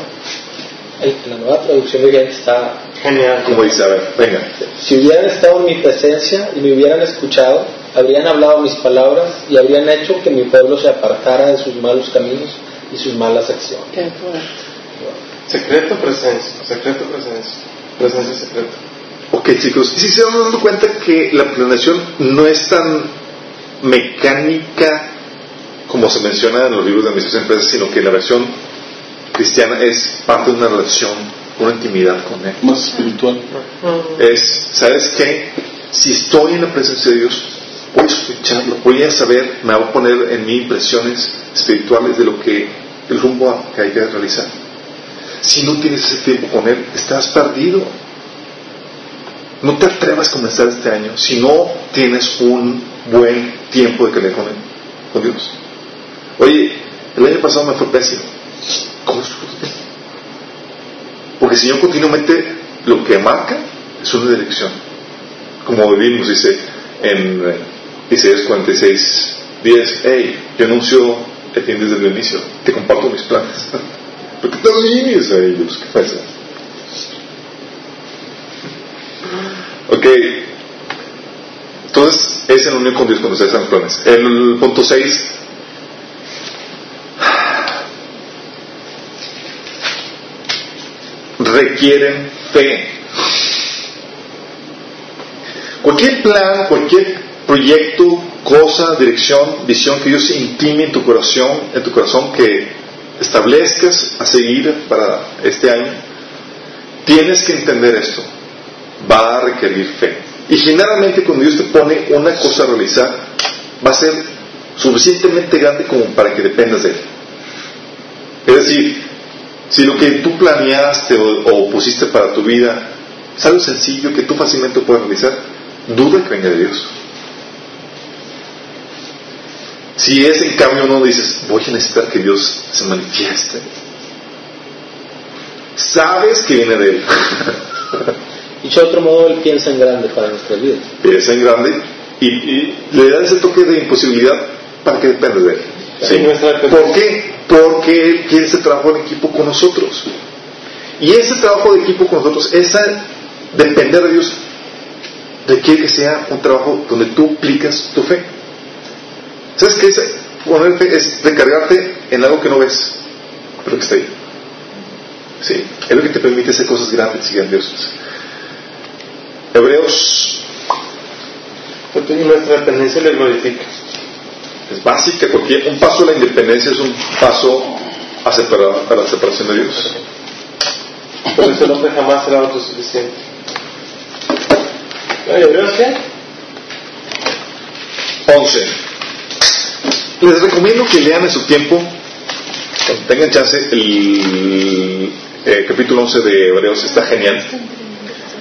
El- la nueva traducción está, Genial. Como dice, a ver, venga. si hubieran estado en mi presencia y me hubieran escuchado, habrían hablado mis palabras y habrían hecho que mi pueblo se apartara de sus malos caminos y sus malas acciones. Qué. Secreto, presencia. Secreto, presencia. Presencia, secreto. Ok, chicos, si se van dando cuenta que la planeación no es tan mecánica como se menciona en los libros de administración de empresas, sino que la versión cristiana es parte de una relación, una intimidad con Él. Más espiritual. Es, ¿sabes qué? Si estoy en la presencia de Dios, voy a escucharlo, voy a saber, me voy a poner en mí impresiones espirituales de lo que, el rumbo que hay que realizar. Si no tienes ese tiempo con Él, estás perdido. No te atrevas a comenzar este año si no tienes un buen tiempo de calidad con Él, con Dios. Oye, el año pasado me fue pésimo. ¿Cómo? Porque el Señor continuamente lo que marca es una dirección. Como vivimos, dice en eh, Isaías 46, 10, hey, yo anuncio el fin desde el inicio, te comparto mis planes. ¿Por qué te ríes a ellos? ¿Qué pasa? Ok. Entonces, es en unión con Dios cuando se hacen planes. El punto 6. Requieren fe. Cualquier plan, cualquier proyecto, cosa, dirección, visión que Dios imprime en tu corazón, en tu corazón que establezcas a seguir para este año, tienes que entender esto. Va a requerir fe. Y generalmente cuando Dios te pone una cosa a realizar, va a ser suficientemente grande como para que dependas de Él. Es decir, si lo que tú planeaste o, o pusiste para tu vida es algo sencillo que tú fácilmente puedes realizar, duda que venga de Dios. Si es en cambio uno dices, voy a necesitar que Dios se manifieste, sabes que viene de Él. Dicho de otro modo, Él piensa en grande para nuestras vidas. Piensa en grande y, y le da ese toque de imposibilidad para que dependa de Él. ¿Por qué? Porque Él quiere ese trabajo en equipo con nosotros. Y ese trabajo de equipo con nosotros, esa depender de Dios, requiere que sea un trabajo donde tú aplicas tu fe. ¿Sabes qué es poner fe? Es recargarte en algo que no ves, pero que está ahí. Sí, es lo que te permite hacer cosas grandes y grandiosas. Hebreos Y nuestra dependencia le glorifica. Es básica, cualquier, un paso a la independencia es un paso a, separar, a la separación de Dios. Por eso el hombre jamás será autosuficiente. Oye, ¿Hebreos qué? 11. Les recomiendo que lean en su tiempo, cuando tengan chance, el eh, capítulo 11 de Hebreos, está genial.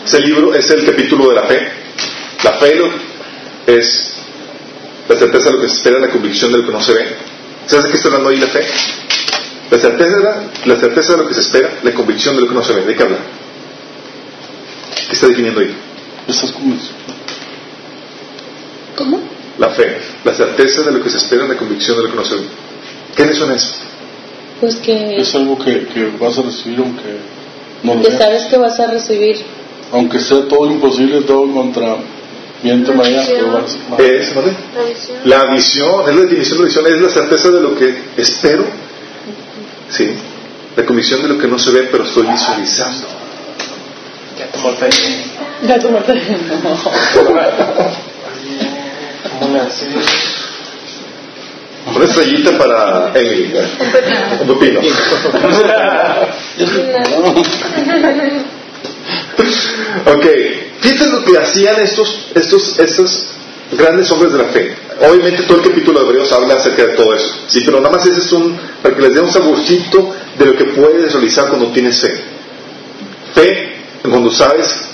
Ese libro es el capítulo de la fe. La fe es la certeza de lo que se espera, la convicción de lo que no se ve. ¿Sabes de qué está hablando ahí la fe? La certeza, la certeza de lo que se espera, la convicción de lo que no se ve. ¿De qué habla? ¿Qué está definiendo ahí? Estás convencido. ¿Cómo? La fe, la certeza de lo que se espera, la convicción de lo que no se ve. ¿Qué le suena eso? Pues que, Es algo que, que vas a recibir aunque no lo que veas. sabes que vas a recibir. Aunque sea todo imposible, todo contra viento mañana, pero vas a Es, ¿vale? La visión. La visión, es la definición de visión, es la certeza de lo que espero. Sí. La convicción de lo que no se ve, pero estoy visualizando. Ya tomó fe. Ya tu muerte. Como una estrellita para Emily. Un pepino. ok, fíjense lo que hacían estos, estos, estos grandes hombres de la fe. Obviamente todo el capítulo de Hebreos habla acerca de todo eso. Sí, pero nada más ese es un, para que les dé un saborcito de lo que puedes realizar cuando tienes fe. Fe cuando sabes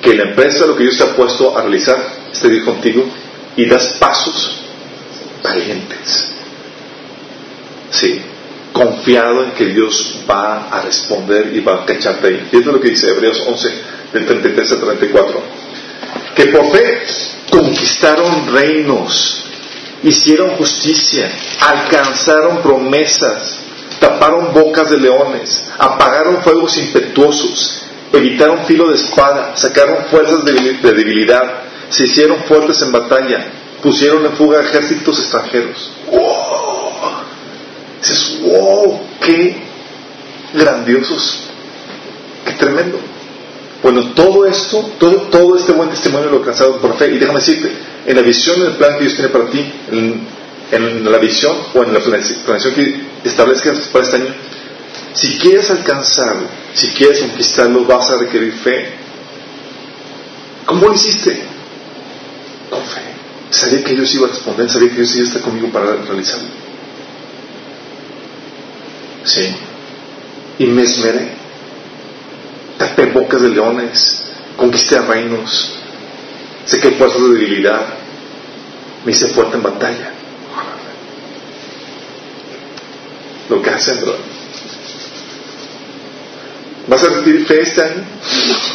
que la empresa, lo que Dios te ha puesto a realizar, está bien contigo y das pasos valientes. Sí, confiado en que Dios va a responder y va a cacharte ahí. Y esto es lo que dice Hebreos 11, del 33 al 34. Que por fe conquistaron reinos, hicieron justicia, alcanzaron promesas, taparon bocas de leones, apagaron fuegos impetuosos, evitaron filo de espada, sacaron fuerzas de de debilidad, se hicieron fuertes en batalla, pusieron en fuga ejércitos extranjeros. ¡Wow! Dices, wow, qué grandiosos, qué tremendo. Bueno, todo esto, todo, todo este buen testimonio lo alcanzado por fe. Y déjame decirte, en la visión, en el plan que Dios tiene para ti, en en la visión o en la planeación que establezcas para este año, si quieres alcanzarlo, si quieres conquistarlo, vas a requerir fe. ¿Cómo lo hiciste? Con fe. Sabía que Dios iba a responder, sabía que Dios iba a estar conmigo para realizarlo. Sí. Y me esmeré. Tapé bocas de leones, conquisté reinos, sé que fuerzas de debilidad, me hice fuerte en batalla. Lo que hacen, bro. ¿Vas a recibir fe este año?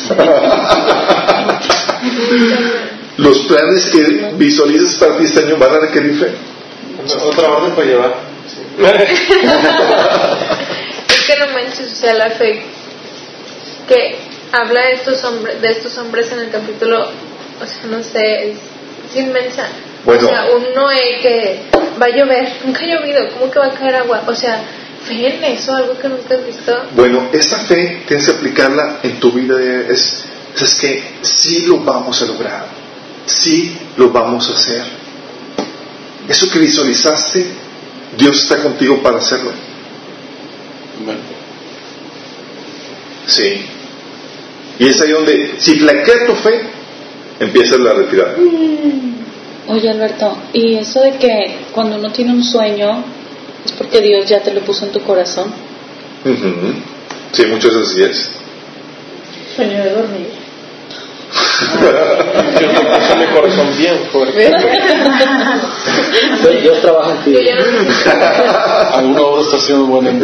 Los planes que visualizas para ti este año van a requerir fe. Otra orden para llevar. es que no manches, o sea, la fe que habla de estos hombres, de estos hombres en el capítulo, o sea, no sé, es, inmensa. Bueno. O sea, un Noé que va a llover, nunca ha llovido, ¿cómo que va a caer agua? O sea, fe en eso, algo que nunca has visto. Bueno, esa fe tienes que aplicarla en tu vida. Es, es que sí lo vamos a lograr, sí lo vamos a hacer. Eso que visualizaste, Dios está contigo para hacerlo. Sí. Y es ahí donde, si flaquea tu fe, empieza la retirada. Mm. Oye Alberto, ¿y eso de que cuando uno tiene un sueño es porque Dios ya te lo puso en tu corazón? Sí, muchas veces sí es. Sueño de dormir. Yo mi corazón bien fuerte. Dios trabaja en ti. Alguna obra está haciendo buena en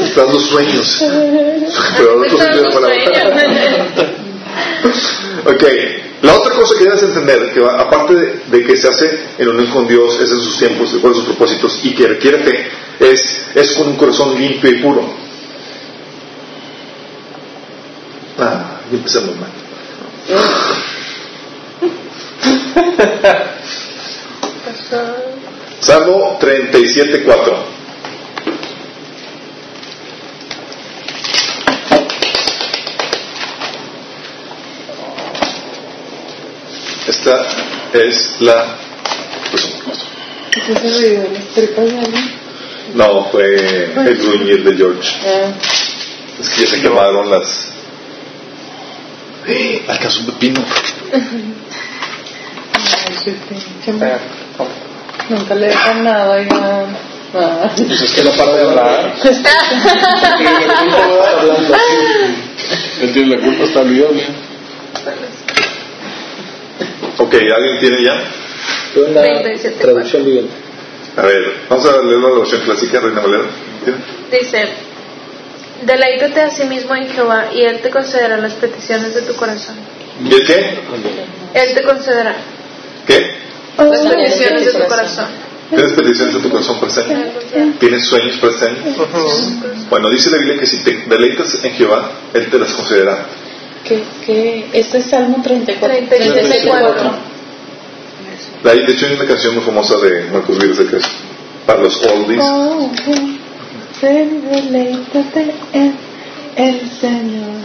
Está dando sueños. Pero otro sentido de palabra. ok. La otra cosa que debes entender, que aparte de, que se hace en unión con Dios, es en sus tiempos, de sus propósitos, y que requiere fe, es, es con un corazón limpio y puro. Ah, y empezamos mal. Salmo 37, 4. Esta es la. No, fue el gruñir de George. Es que ya se quemaron las. ¡Eh! Alcanzó un pepino. Nunca le dejan nada y nada. Pues es que la para de hablar. Él tiene la culpa, está bien. Ok, ¿alguien tiene ya? Una traducción viviente. A ver, vamos a leer la versión clásica, Reina Valera. Dice, deleítate a sí mismo en Jehová y Él te concederá las peticiones de tu corazón. ¿Y el qué? Él te concederá. ¿Qué? Las peticiones de tu corazón. ¿Tienes peticiones de tu corazón año? ¿Tienes sueños año? Bueno, dice la Biblia que si te deleitas en Jehová, Él te las concederá. ¿Qué? ¿Qué? Este es Salmo 34. 34. De hecho hay una canción muy famosa de Marcos Vives que es para los oldies. Oh, deleítate en el Señor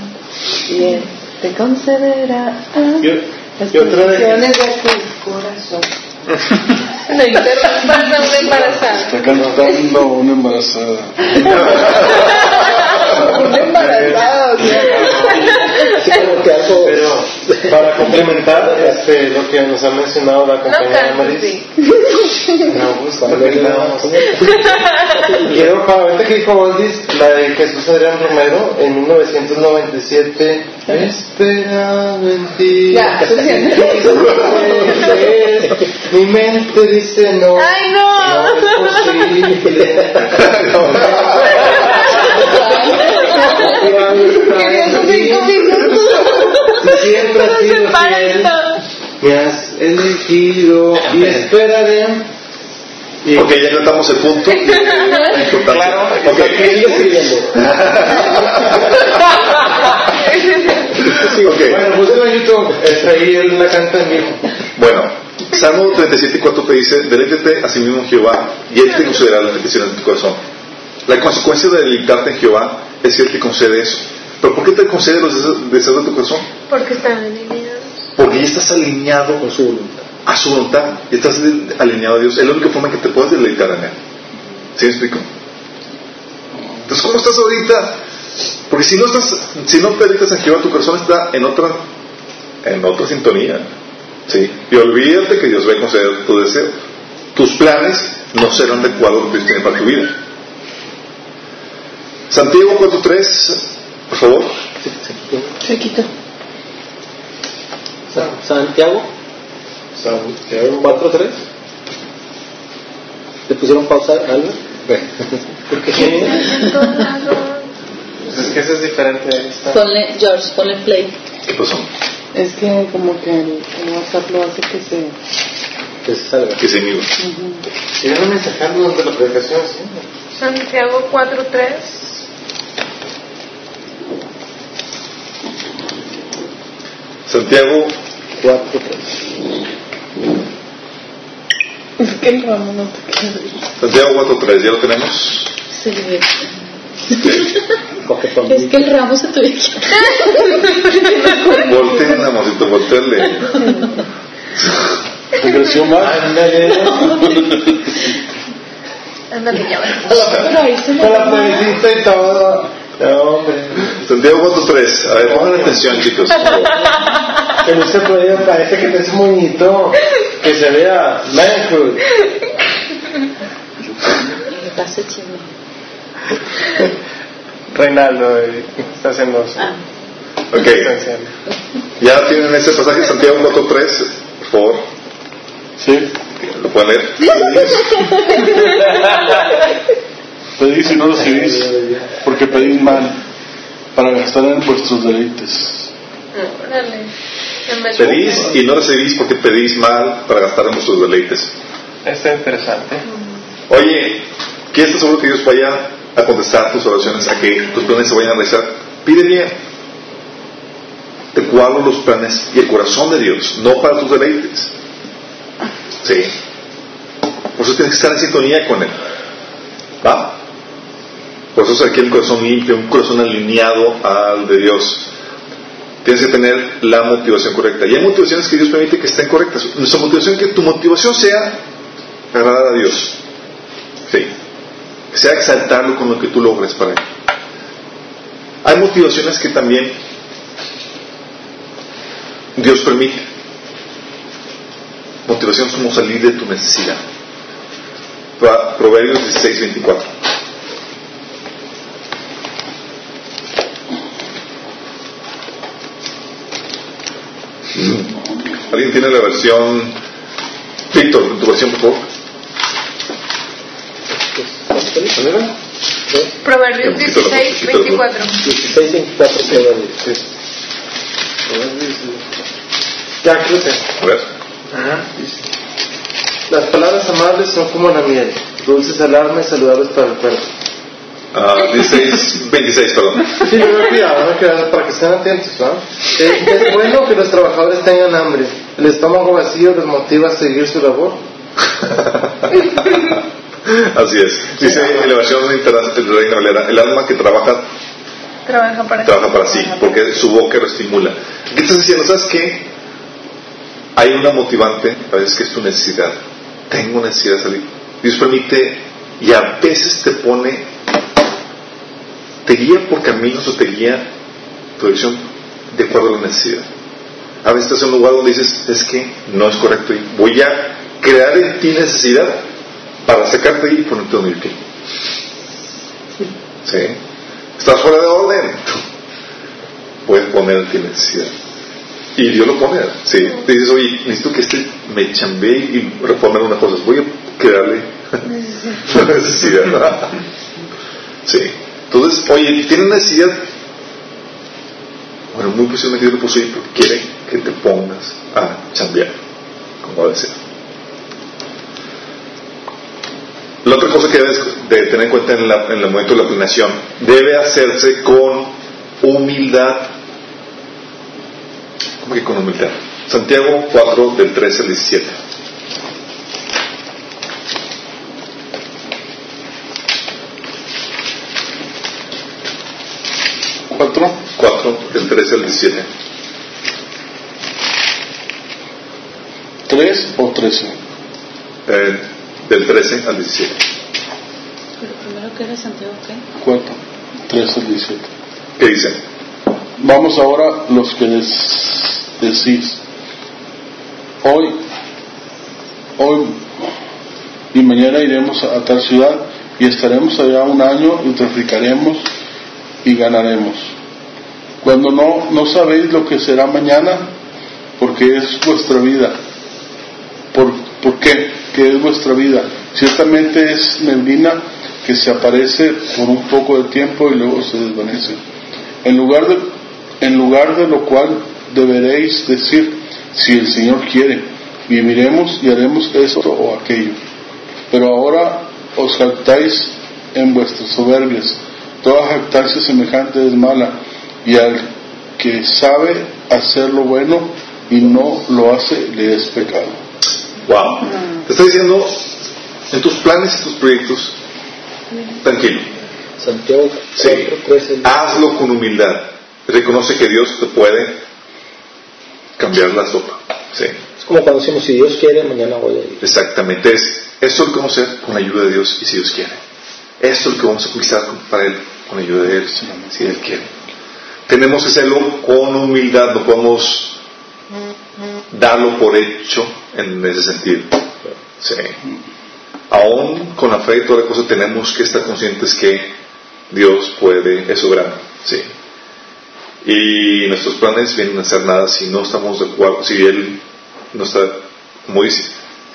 y Él te concederá las peticiones de tu corazón. No interrumpas a una embarazada. Está cantando una embarazada. una embarazada, Pero para complementar este, lo que nos ha mencionado la compañera No Maris. sí. No, pues ahorita que dijo Oldis, la de Jesús Adrián Romero en 1997. Esperado en ti. Ya, suficiente. Mi mente dice no. ¡Ay, no! No es posible. Siempre has sido Para fiel. esto. Me has elegido y esperaré. Y Ok, ya tratamos el punto. Claro, Ok. Sigue escribiendo. Ok. Bueno, búsquenlo en YouTube. Está ahí él la canta en vivo. Bueno, Salmo 37 y 4 te dice, deleítete a sí mismo Jehová y Él te concederá las peticiones de tu corazón. La consecuencia de deleitarte en Jehová es que Él te concede eso. ¿Pero por qué te concede los deseos deseos de tu corazón? Porque están alineados. Porque ya estás alineado Con su voluntad. A su voluntad y estás alineado a Dios, es la única forma que te puedes deleitar en Él. ¿Sí me explico? Entonces, ¿cómo estás ahorita? Porque si no estás, si no te dedicas en Jehová, tu corazón está en otra, en otra sintonía. ¿Sí? Y olvídate que Dios va a conceder tu deseo. Tus planes no serán adecuados que Dios tiene para tu vida. Santiago 4.3, por favor. Chiquito. Sa- Santiago Santiago 4.3. ¿Le pusieron pausa a algo? Porque pues es que eso es diferente. Está. Ponle, George, ponle play. ¿Qué pasó? Es que como que el, el WhatsApp lo hace que se... Que se salga. Que se inhiba. Si a mensajar durante la predicación, sí. Santiago 4.3. Santiago 4.3. Es que el ramo no te queda bien. Santiago 4.3, ¿ya lo tenemos? Se le ve. Coge tu Es que el ramo se tuve que... Volteen, amorcito, volteenle. ¿Te creció más? Ándale. Ándale, ya va. Pero ahí se Con la lo puentecita y todo. No, hombre. Santiago 4.3, a ver, pongan atención, chicos. Que no se puede, parece que es moñito. Que se vea. Manhood. Me pasa chisme. Reinaldo eh, está haciendo su Ah, Ok, ya tienen ese pasaje, Santiago 4.3, por favor, Sí. lo pueden leer. Pedís y no recibís, porque pedís mal, para gastar en vuestros deleites. Pedís y no recibís porque pedís mal para gastar en vuestros deleites. Está interesante. Oye, ¿quién está seguro que Dios vaya a contestar tus oraciones, a que tus planes se vayan a realizar? Pide bien. Te cuadro los planes y el corazón de Dios, no para tus deleites. Sí. Por eso tienes que estar en sintonía con Él. ¿Va? Por eso es aquí el corazón limpio, un corazón alineado al de Dios. Tienes que tener la motivación correcta. Y hay motivaciones que Dios permite que estén correctas. Nuestra motivación, que tu motivación sea agradar a Dios. Sí. Sea exaltarlo con lo que tú logres para Él. Hay motivaciones que también Dios permite. Motivaciones como salir de tu necesidad. Pro- Proverbios 16, 24. ¿Alguien tiene la versión? Víctor, tu versión, por favor. ¿Cuál era? Proverbios Un poquito la 16, vocecita, ¿no? 24. 16, 24 Proverbios. Ya. A ver. Ajá. Las palabras amables son como la miel, dulces al alma y saludables para el cuerpo. Ah, 16, 26, perdón. Sí, voy a cuidar para que estén atentos, ¿no? Es, es bueno que los trabajadores tengan hambre. El estómago vacío les motiva a seguir su labor. Así es. Dice versión internacional de Reina Valera, el alma que trabaja, Trabaja para trabaja para sí, porque su boca lo estimula. ¿Qué estás diciendo? ¿Sabes qué? Hay una motivante, a veces que es tu necesidad. Tengo necesidad de salir. Dios permite y a veces te pone, te guía por caminos o te guía tu dirección de acuerdo a la necesidad. A veces estás en un lugar donde dices, es que no es correcto y voy a crear en ti necesidad para sacarte ahí y ponerte donde quiero. ¿Sí? Estás fuera de orden. Puedes poner en ti necesidad. Y Dios lo pone. ¿sí? Te dices, oye, necesito que este me chambee y reformar unas cosas. Voy a crearle la necesidad. sí. Entonces, oye, tiene necesidad. Bueno, muy posiblemente Dios lo puso ahí porque quiere que te pongas a chambear, como debe ser. La otra cosa que debes de tener en cuenta en, la- en el momento de la planeación, debe hacerse con humildad. ¿Cómo que con humildad? Santiago 4, del 13 al 17. ¿Cuatro? 4, del 13 al 17. 3 o 13. Eh, del 13 al 17. Pero primero que era Santiago, ¿qué? 4, 3 al 17. ¿Qué dice? Vamos ahora los que des- decís, hoy, hoy y mañana iremos a tal ciudad y estaremos allá un año y traficaremos y ganaremos. Cuando no, no sabéis lo que será mañana, porque es vuestra vida. ¿Por, por qué? ¿Qué es vuestra vida? Ciertamente es neblina que se aparece por un poco de tiempo y luego se desvanece. En lugar de, en lugar de lo cual deberéis decir, si el Señor quiere, viviremos y haremos esto o aquello. Pero ahora os jactáis en vuestras soberbias. Toda jactancia semejante es mala, y al que sabe hacer lo bueno y no lo hace, le es pecado. Wow. Te está diciendo, en tus planes y tus proyectos, tranquilo. Santiago Sí. 4, 13. Hazlo con humildad. Reconoce que Dios te puede cambiar la sopa. Sí, Es como cuando decimos, si Dios quiere, mañana voy a ir. exactamente. Es a hacer con la ayuda de Dios y si Dios quiere. Eso es lo que vamos a conquistar con- para Él, con ayuda de Él, si Él quiere. Tenemos que hacerlo con humildad, no podemos darlo por hecho en ese sentido. Sí. Aún con la fe y toda la cosa tenemos que estar conscientes que Dios puede, es soberano. Sí. Y nuestros planes vienen a ser nada si no estamos de acuerdo, si Él no está, como dice,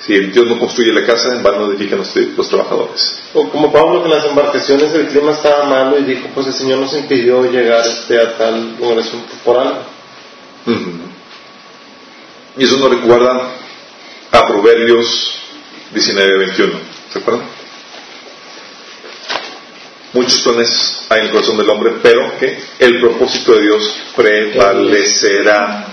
si Dios no construye la casa, en vano edifican los, los trabajadores. O como Pablo que en las embarcaciones el clima estaba malo y dijo, pues el Señor nos impidió llegar este, a tal lugar por algo. Ujú. Y eso nos recuerda a Proverbios 19-21. ¿Se acuerdan? Muchos planes hay en el corazón del hombre, pero que el propósito de Dios prevalecerá.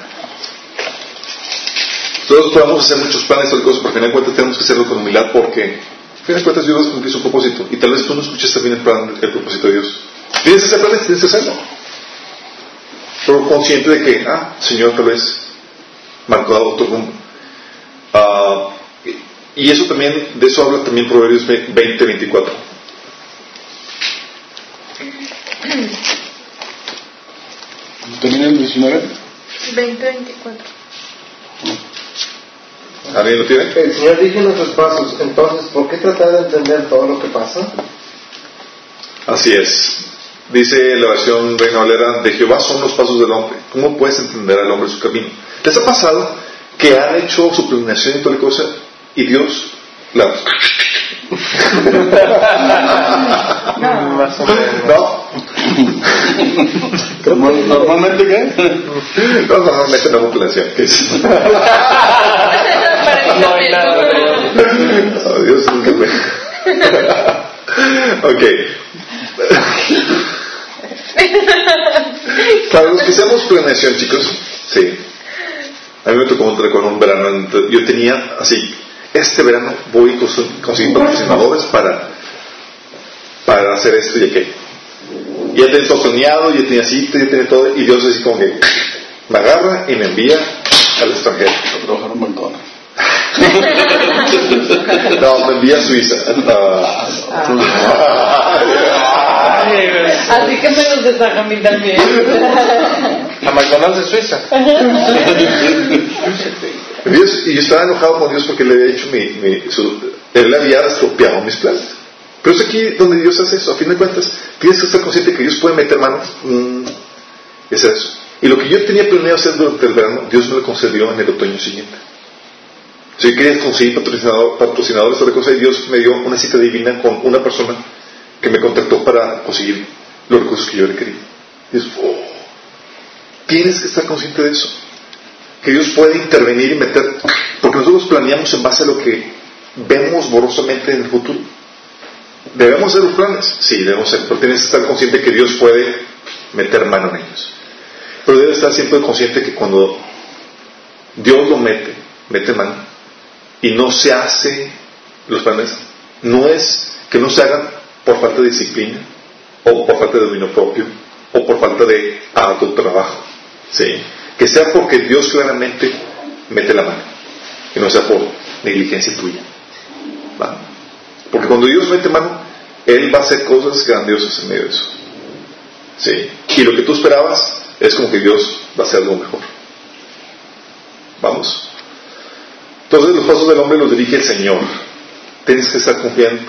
Todos podemos hacer muchos planes o cosas, pero al final de cuentas tenemos que hacerlo con humildad porque, al final de cuentas, Dios cumple su propósito. Y tal vez tú no escuches también el, plan, el propósito de Dios. Tienes que hacer planes, tienes que hacerlo. Pero consciente de que, ah, Señor, tal vez marcó otro rumbo. Ah, y eso también, de eso habla también Proverbios 20, 24. ¿Termina el 19? 2024. ¿Alguien lo tiene? El Señor dirige nuestros pasos, entonces, ¿por qué tratar de entender todo lo que pasa? Así es. Dice la versión Reina Valera, de Jehová son los pasos del hombre. ¿Cómo puedes entender al hombre su camino? ¿Les ha pasado que han hecho su planeación y toda la cosa y Dios la... Más o menos. ¿No? Normal- ¿Normalmente qué? No, normalmente no planeación. No hay nada. Oh, Dios, ok. Para los que hacemos planeación, chicos, sí. A mí me tocó un con un verano. Yo tenía así, este verano voy a cons- conseguir patrocinadores para, para hacer esto y aquello. Y ya tenía todo planeado, ya tenía cita, ya tenía todo, y Dios así como que me agarra y me envía al extranjero. A trabajar en McDonald's. No, me envía a Suiza. Ah. Así que me los desaja a mí también. A McDonald's de Suiza. Dios, y yo estaba enojado con Dios porque le había hecho mi, mi- su- él había estropeado mis planes. Pero es aquí donde Dios hace eso. A fin de cuentas, tienes que estar consciente que Dios puede meter manos mm, y hacer eso. Y lo que yo tenía planeado hacer durante el verano, Dios me lo concedió en el otoño siguiente. Yo quería conseguir patrocinador, patrocinadores o de cosa, y Dios me dio una cita divina con una persona que me contactó para conseguir los recursos que yo le quería. Y oh, tienes que estar consciente de eso que Dios puede intervenir y meter, porque nosotros planeamos en base a lo que vemos borrosamente en el futuro. ¿Debemos hacer los planes? Sí, debemos hacer, pero tienes que estar consciente que Dios puede meter mano en ellos. Pero debes estar siempre consciente que cuando Dios lo mete, mete mano, y no se hace los planes, no es que no se hagan por falta de disciplina, o por falta de dominio propio, o por falta de autotrabajo. ¿sí? Que sea porque Dios claramente mete la mano. que no sea por negligencia tuya. ¿Va? Porque cuando Dios mete mano, Él va a hacer cosas grandiosas en medio de eso. ¿Sí? Y lo que tú esperabas es como que Dios va a hacer algo mejor. Vamos. Entonces los pasos del hombre los dirige el Señor. Tienes que estar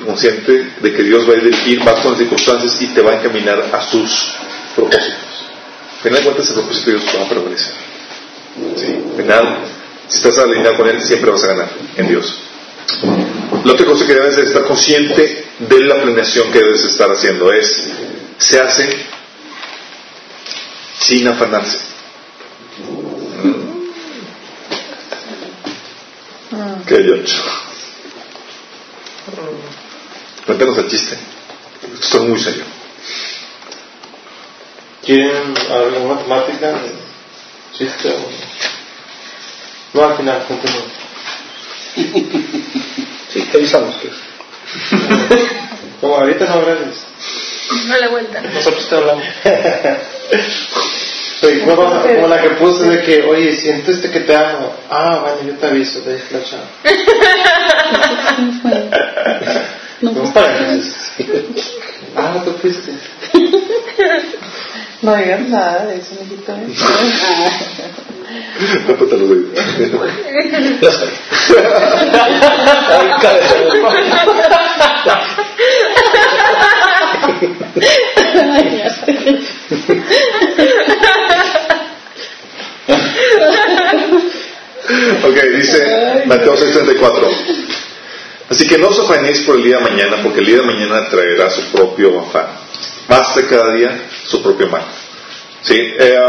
consciente de que Dios va a dirigir, vas con las circunstancias y te va a encaminar a sus propósitos. Al final de cuentas, el propósito de Dios va a prevalecer. ¿Sí? Al final, si estás alineado con Él, siempre vas a ganar en Dios. La otra cosa que debes estar consciente de la planeación que debes estar haciendo es, se hace sin afanarse. ¿Qué hay hecho? Cuéntanos el chiste. Esto es muy serio. ¿Quieren algo matemática? ¿Chiste o no? al final, continúa. Sí, te avisamos que. Como ahorita no gracias. A la vuelta. Nosotros te hablamos. Soy como, como la que puse de que, oye, siento este que te amo. Ah, bueno, yo te aviso, de la chava. No No fue pareces. Ah, tú fuiste. No digas nada de eso, mijito. ¿eh? Tápate los oídos. Ya está. Ay, cabeza. Ay, ya sé. Ok, dice Mateo 6:34. Así que no os afanéis por el día de mañana, porque el día de mañana traerá su propio afán. Basta cada día su propio mal. ¿Sí? Eh,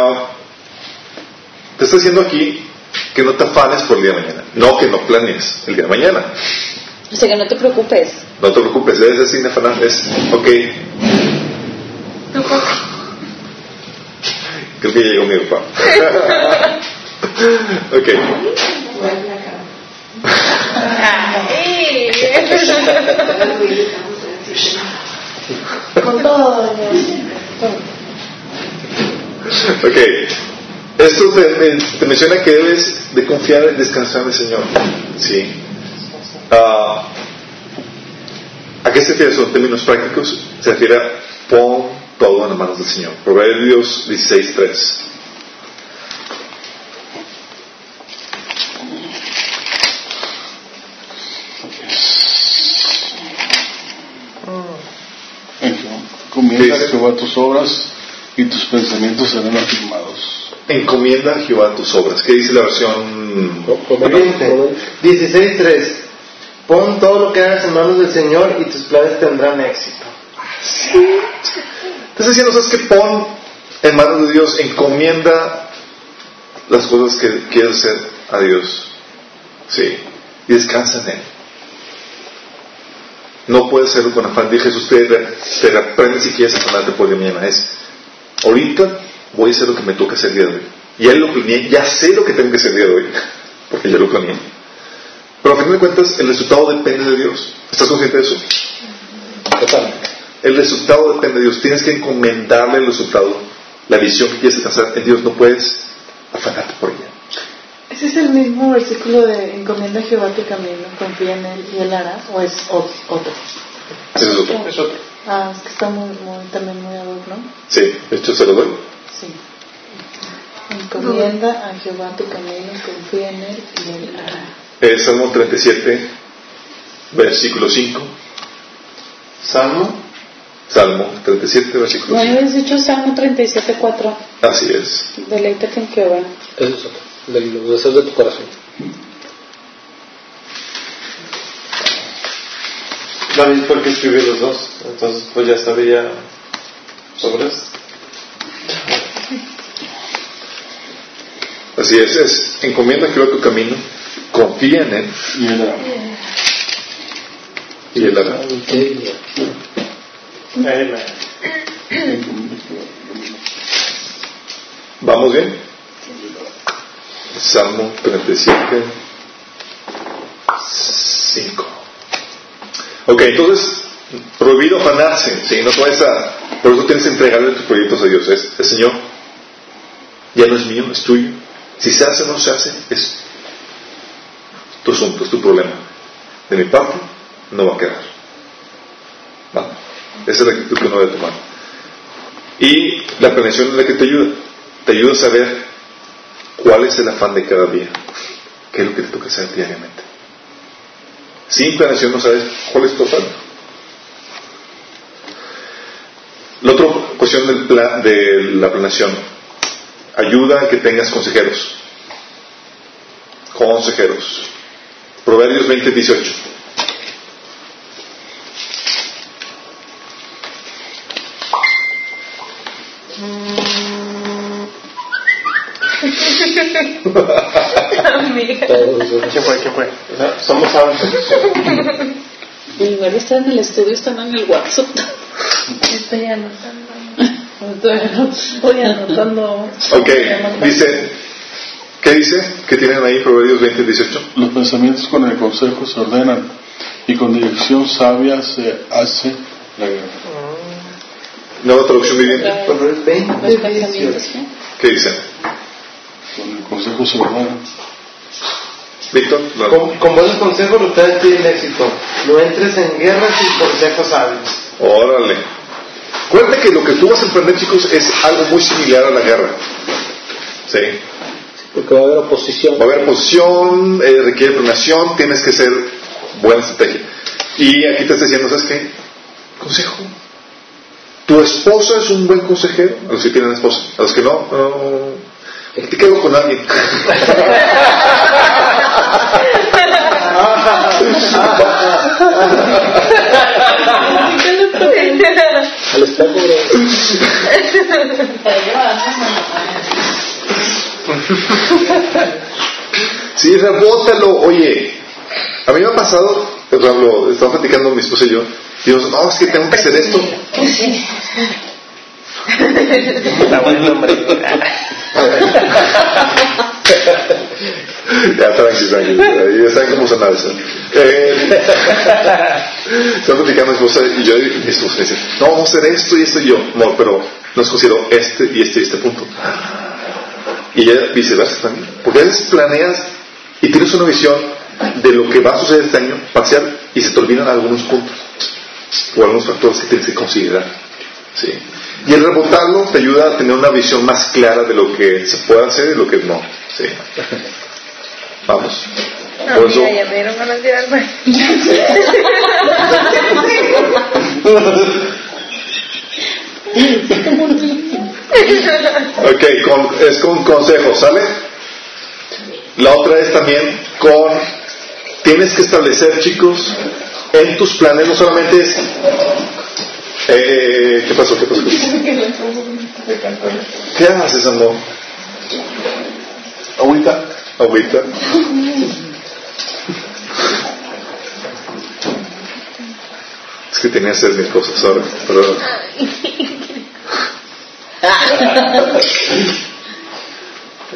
te está diciendo aquí que no te afanes por el día de mañana. No que no planees el día de mañana. O sea que no te preocupes. No te preocupes, debes decir sin afanar. Es, ok, creo que ya llegó mi papá. ok. Ay. Con todo, Ok. Esto te menciona que debes de confiar y descansar en el Señor. Sí. Ah, ¿A qué se refiere eso en términos prácticos? Se refiere a pon todo en las manos del Señor. Proverbios 16.3. Comienza Sí. a Jehová tus obras y tus pensamientos serán afirmados. Encomienda a Jehová tus obras. ¿Qué dice la versión? Corriente. 16.3. Pon todo lo que hagas en manos del Señor y tus planes tendrán éxito. Estás diciendo, ¿sabes que Pon en manos de Dios, encomienda las cosas que quieres hacer a Dios. Sí. Y descansa en Él. No puedes hacerlo con afán. Dije Jesús, te, te reprende si quieres afanarte por el mañana. Es, ahorita voy a hacer lo que me toca hacer el día de hoy. Ya lo planeé, ya sé lo que tengo que hacer el día de hoy, porque ya lo planeé. Pero a fin de cuentas, el resultado depende de Dios. ¿Estás consciente de eso? Totalmente. El resultado depende de Dios. Tienes que encomendarle el resultado, la visión que quieres alcanzar en Dios. No puedes afanarte por ella. ¿Ese es el mismo versículo de encomienda a Jehová tu camino, confía en él y él hará? ¿O es otro? Ese es otro. Es otro. Ah, es que está muy, muy, también muy ad hoc, ¿no? Sí, de hecho se lo doy. Sí. Encomienda a Jehová tu camino, confía en él y él hará. Es Salmo 37, versículo 5. Salmo. Salmo 37, versículo No 5. habías dicho Salmo 37.4. Así es. Deleítate en Jehová. Eso es otro. De los deseos de tu corazón. David fue el que escribió los dos. Entonces, pues ya sabía sobre eso. Así es, es. Encomienda a Jehová tu camino, confía en Él Y era, y Él hará. ¿Vamos bien? Salmo 37, 5. Ok, entonces, prohibido afanarse, ¿sí? No vayas a... Por eso tienes que entregarle tus proyectos a Dios. Es, el Señor ya no es mío, es tuyo. Si se hace o no se hace, es tu asunto, es tu problema. De mi parte, no va a quedar. Vamos. Esa es la actitud que uno debe tomar. Y la planeación es la que te ayuda. Te ayuda a saber cuál es el afán de cada día. ¿Qué es lo que te toca hacer diariamente? Sin planeación no sabes cuál es tu afán. La otra cuestión del pla- de la planeación ayuda a que tengas consejeros. Consejeros. Proverbios 20, 18. Amiga. ¿Quién fue? ¿Quién fue? Somos sabios. En lugar de estar en el estudio, están en el WhatsApp. Estoy anotando. Voy anotando. Ok, dice, ¿qué dice? ¿Qué tienen ahí Proverbios 20, 18? Los pensamientos con el consejo se ordenan y con dirección sabia se hace la guerra. Nueva traducción viviente. Proverbios 20, Los pensamientos, 18. ¿qué? ¿Qué dice? Con el consejo se ordena. Víctor, Con, con buenos consejos ustedes tienen éxito. No entres en guerra sin consejos sabios. Órale. Cuenta que lo que tú vas a emprender, chicos, es algo muy similar a la guerra. ¿Sí? Porque va a haber oposición. Va a haber posición, eh, requiere planeación, tienes que ser buena estrategia. Y aquí te está diciendo, ¿sabes qué? Consejo. Tu esposa es un buen consejero, a los que tienen esposa, a los que no, no. Te quedo con alguien. Al espejo. Sí, rebótalo. Oye, a mí me ha pasado, por ejemplo, estaba platicando mi esposa y yo, y yo, no, es que tengo que hacer esto. Está bueno, hombre. Tranqui, tranqui. ahí cómo sonar eso. Eh, estaba platicando mi esposa y yo, y mi esposa me dice, no, vamos a hacer esto y esto y yo. No, pero nos considero este y este y este punto. Y ella viceversa también. Porque a veces planeas y tienes una visión de lo que va a suceder este año parcial y se te olvidan algunos puntos o algunos factores que tienes que considerar. ¿sí? Y el rebotarlo te ayuda a tener una visión más clara de lo que se puede hacer y lo que no. ¿sí? Vamos. No, Por eso, mira, ya me dieron ganas de ir al baño. ok, con- es con consejos, ¿sale? La otra es también con, tienes que establecer, chicos, en tus planes, no solamente es, eh, ¿qué pasó? ¿Qué pasó? ¿Qué haces, amor? Agüita. Agüita. Es que tenía que hacer mis cosas ahora, perdón.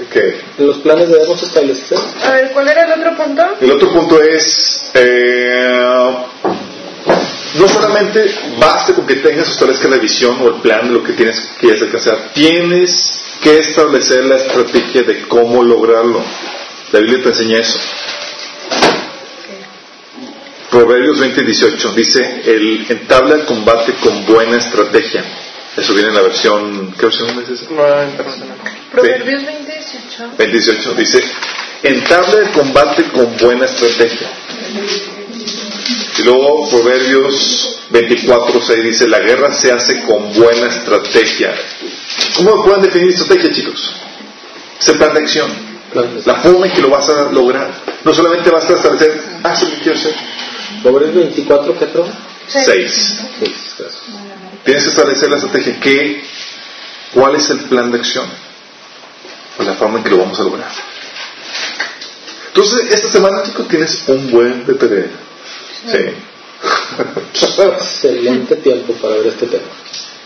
Ok. En los planes debemos establecer. A ver, ¿cuál era el otro punto? El otro punto es, eh, no solamente basta con que tengas o establezca la visión o el plan de lo que tienes que quieres alcanzar, tienes que establecer la estrategia de cómo lograrlo. La Biblia te enseña eso. Proverbios 20 y 18 dice, el entabla el combate con buena estrategia. Eso viene en la versión, ¿qué versión es esa? Internacional. Proverbios 20, 18. 28 dice, entabla el combate con buena estrategia. Y luego Proverbios 24, 6 dice, la guerra se hace con buena estrategia. ¿Cómo pueden definir estrategia, chicos? Es el plan de acción. La forma en que lo vas a lograr. No solamente vas a establecer, ah, sí, quiero hacer. Proverbios 24, ¿qué otro? 6. Seis, gracias. Tienes que establecer la estrategia. ¿Qué, ¿Cuál es el plan de acción? Pues la forma en que lo vamos a lograr. Entonces, esta semana, chicos, tienes un buen DTD. Sí. Excelente tiempo para ver este tema.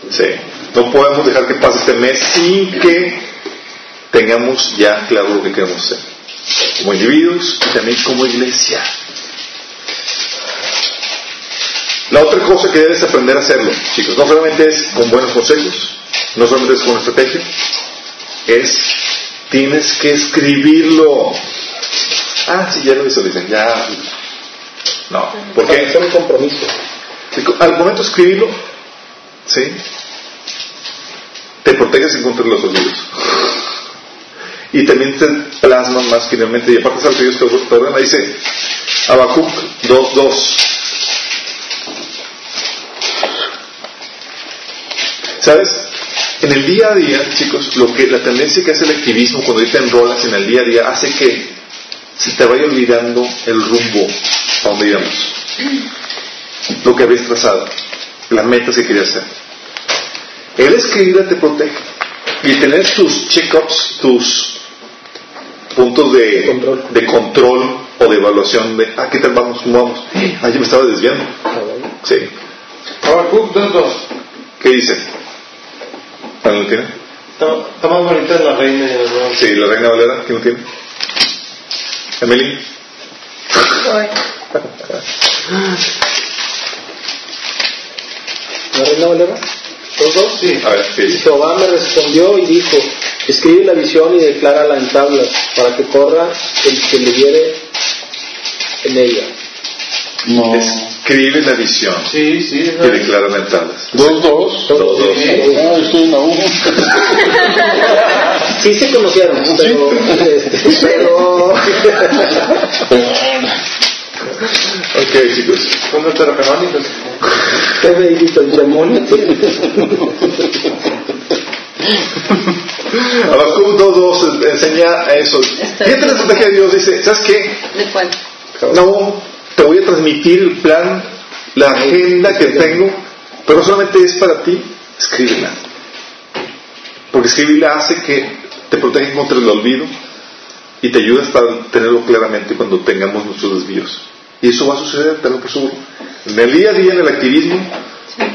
Sí. No podemos dejar que pase este mes sin que tengamos ya claro lo que queremos hacer. Como individuos y también como iglesia. La otra cosa que debes aprender a hacerlo, chicos, no solamente es con buenos consejos, no solamente es con estrategia, es tienes que escribirlo. Ah, sí, ya lo visualicen, ya. No, porque Es un compromiso. al momento de escribirlo, ¿sí? Te proteges en contra de los olvidos. Y también te plasman más finalmente, y aparte los olvidos que ordena, dice Habacuc 2.2. ¿Sabes? En el día a día, chicos, lo que la tendencia que hace el activismo cuando te enrolas en el día a día hace que se te vaya olvidando el rumbo a donde íbamos. Lo que habías trazado, las metas que querías hacer. El escribir te protege. Y tener tus check-ups, tus puntos de Control. de control o de evaluación de, ah, ¿qué tal vamos? ¿Cómo vamos? Ah, yo me estaba desviando. Sí. Habacuc 2.2. ¿Qué dice? ¿Alguien lo tiene? Está, está más bonita la reina. Sí, la reina Valera, ¿quién lo tiene? Emily. Voy. ¿La reina Valera? ¿Los dos? Sí. A ver, ¿qué Y? Jehová me respondió y dijo, escribe la visión y declárala en tablas, para que corra el que leyere en ella. No. Escribe la visión Sí, sí. que la- declaran en tablas. Dos, dos. Dos, dos. Ah, estoy en la. Sí se conocieron, pero... este, pero... Ok, chicos. Son deuterocanónicos. ¿Qué me dijiste? ¿El demonio? Habacuc 2.2 enseña eso. Está Fíjate la estrategia de Dios. Dice, ¿sabes qué? ¿De cuál? No, te voy a transmitir el plan, la agenda que tengo, pero solamente es para ti, escríbela. Porque escribirla hace que te protege contra el olvido y te ayuda para tenerlo claramente cuando tengamos nuestros desvíos. Y eso va a suceder, te lo seguro. En el día a día, en el activismo,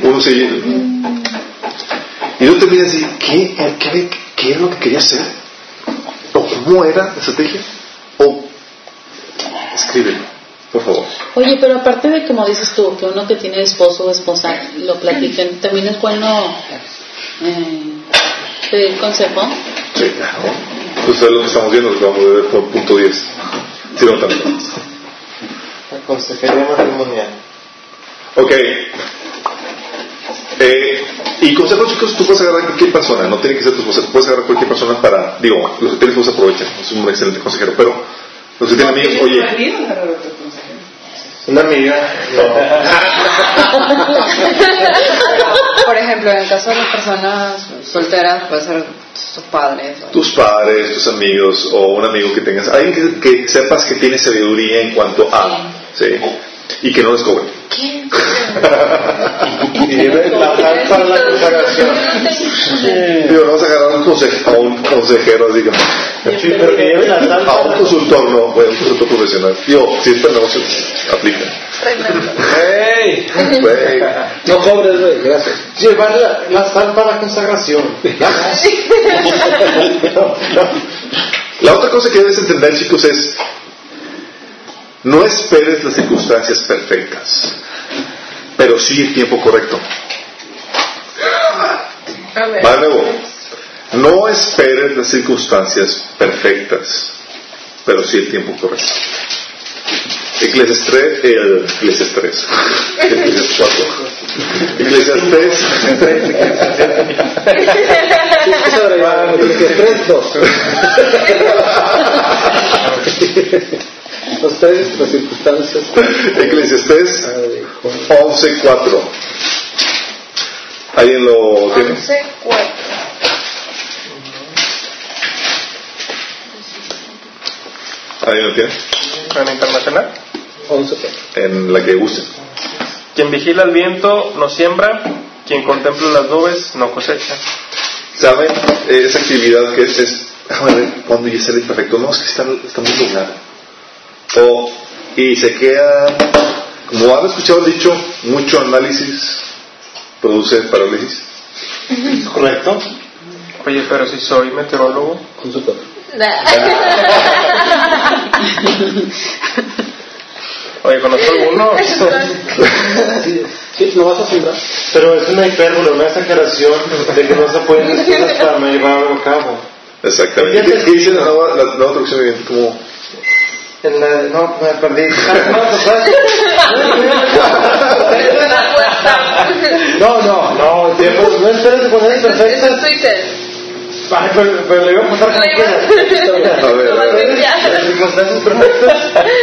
uno se... Y uno termina así, ¿qué, qué, qué era lo que quería hacer? ¿O cómo era la estrategia? O escríbelo, por favor. Oye, pero aparte de como dices tú, que uno que tiene esposo o esposa lo platiquen, también es bueno eh, pedir consejo. Sí, claro. Pues es lo que estamos viendo, lo que vamos a ver por punto 10. Sí, no tanto. La consejería matrimonial. Ok. Eh, y consejos chicos, tú puedes agarrar a cualquier persona, no tiene que ser tu esposa, tú puedes agarrar a cualquier persona para, digo, los que tienen esposa aprovechen, es un excelente consejero, pero los que tienen amigos, oye, Una amiga. Por ejemplo, en el caso de las personas solteras, puede ser sus padres. o- tus padres, tus amigos o un amigo que tengas, alguien que, que sepas que tiene sabiduría en cuanto a, ¿sí? Y que no les cobre. Y lleve la sal para la consagración. Digo, no vas a agarrar a un, conse- a un consejero, así como, Sí, pero que lleve la a un consultor, no, fue un consultor profesional. Digo, si es para negocio, aplica. ¡Ey! No cobres, güey, gracias. Llevar la, la sal para la consagración. La otra cosa que debes entender, chicos, es no esperes las circunstancias perfectas, pero sí el tiempo correcto. Va de nuevo. No esperes las circunstancias perfectas, pero sí el tiempo correcto. Eclesiastes 3, eh, Eclesiastes 3, Eclesiastes 4, Eclesiastes 3, Eclesiastes 3, 2. Ustedes, las circunstancias. Eclesiastés 11.4. ¿Alguien lo tiene? 11.4. ¿Alguien lo tiene? ¿En internacional? 11.4. En la que gusten. Quien vigila el viento no siembra, quien contempla las nubes no cosecha. ¿Saben? Esa actividad que es, es ah, a ver, cuando ya sale perfecto, no, es que está, está muy nublado o, y se queda, como han escuchado el dicho, mucho análisis produce parálisis. ¿Correcto? Oye, pero si soy meteorólogo, cuatro. oye, conozco algunos. Sí, sí, no vas a sembrar. Pero es una hipérbole, una exageración de que no se pueden hacer cosas para no llevarlo a cabo. Exactamente. ¿Qué, qué dice la nueva, la nueva traducción viviente? Como, No, me perdí. No, no, no, tiempo, no esperes de poner Eso es perfectas. Twitter. Ay, pero, pero le iba a pasar como. A ver, Lo va a a ver. limpiar. Las circunstancias perfectas.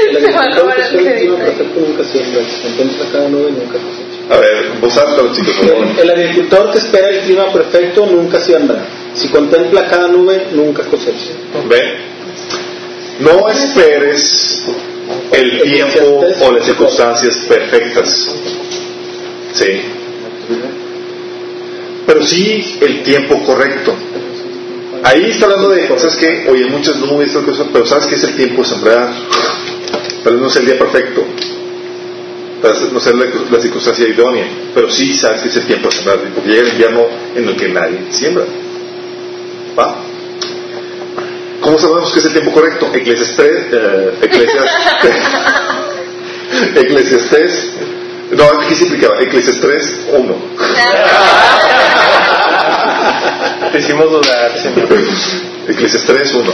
El Se va a agricultor que el espera el clima crédito. perfecto nunca siembra, contempla cada nube nunca cosecha. A ver, vos alta, chicos, por favor. El, el agricultor que espera el clima perfecto nunca siembra. Si contempla cada nube, nunca cosecha. Ve. No esperes el tiempo o las circunstancias perfectas. Sí. Pero sí el tiempo correcto. Ahí está hablando de, ¿sabes qué? Oye, muchas nubes, cosas, pero ¿sabes qué es el tiempo de sembrar? Pero no es el día perfecto. Tal vez no es la, la circunstancia idónea, pero sí sabes que es el tiempo de sembrar, porque llega el invierno en el que nadie siembra. ¿Va? ¿Cómo sabemos que es el tiempo correcto? Eclesiastes, eh, Eclesiastes, Eclesiastes, no, aquí se implicaba, Eclesiastes 1. Te hicimos dudar, señor. Eclesiastes 1.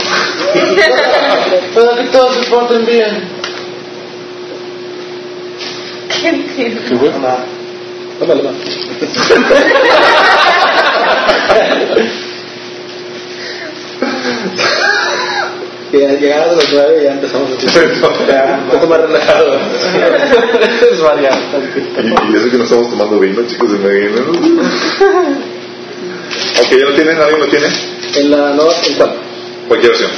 Para que todos se porten bien. ¿Qué entiendo? ¿Qué fue? Que ya llegaron a las nueve y ya empezamos a ya, un poco más relajado. Es variado. Y, y eso que no estamos tomando vino, chicos, de Medina. Ok, ¿ya lo tienen? ¿Alguien lo tiene? En la nueva, en cuál? Cualquier opción.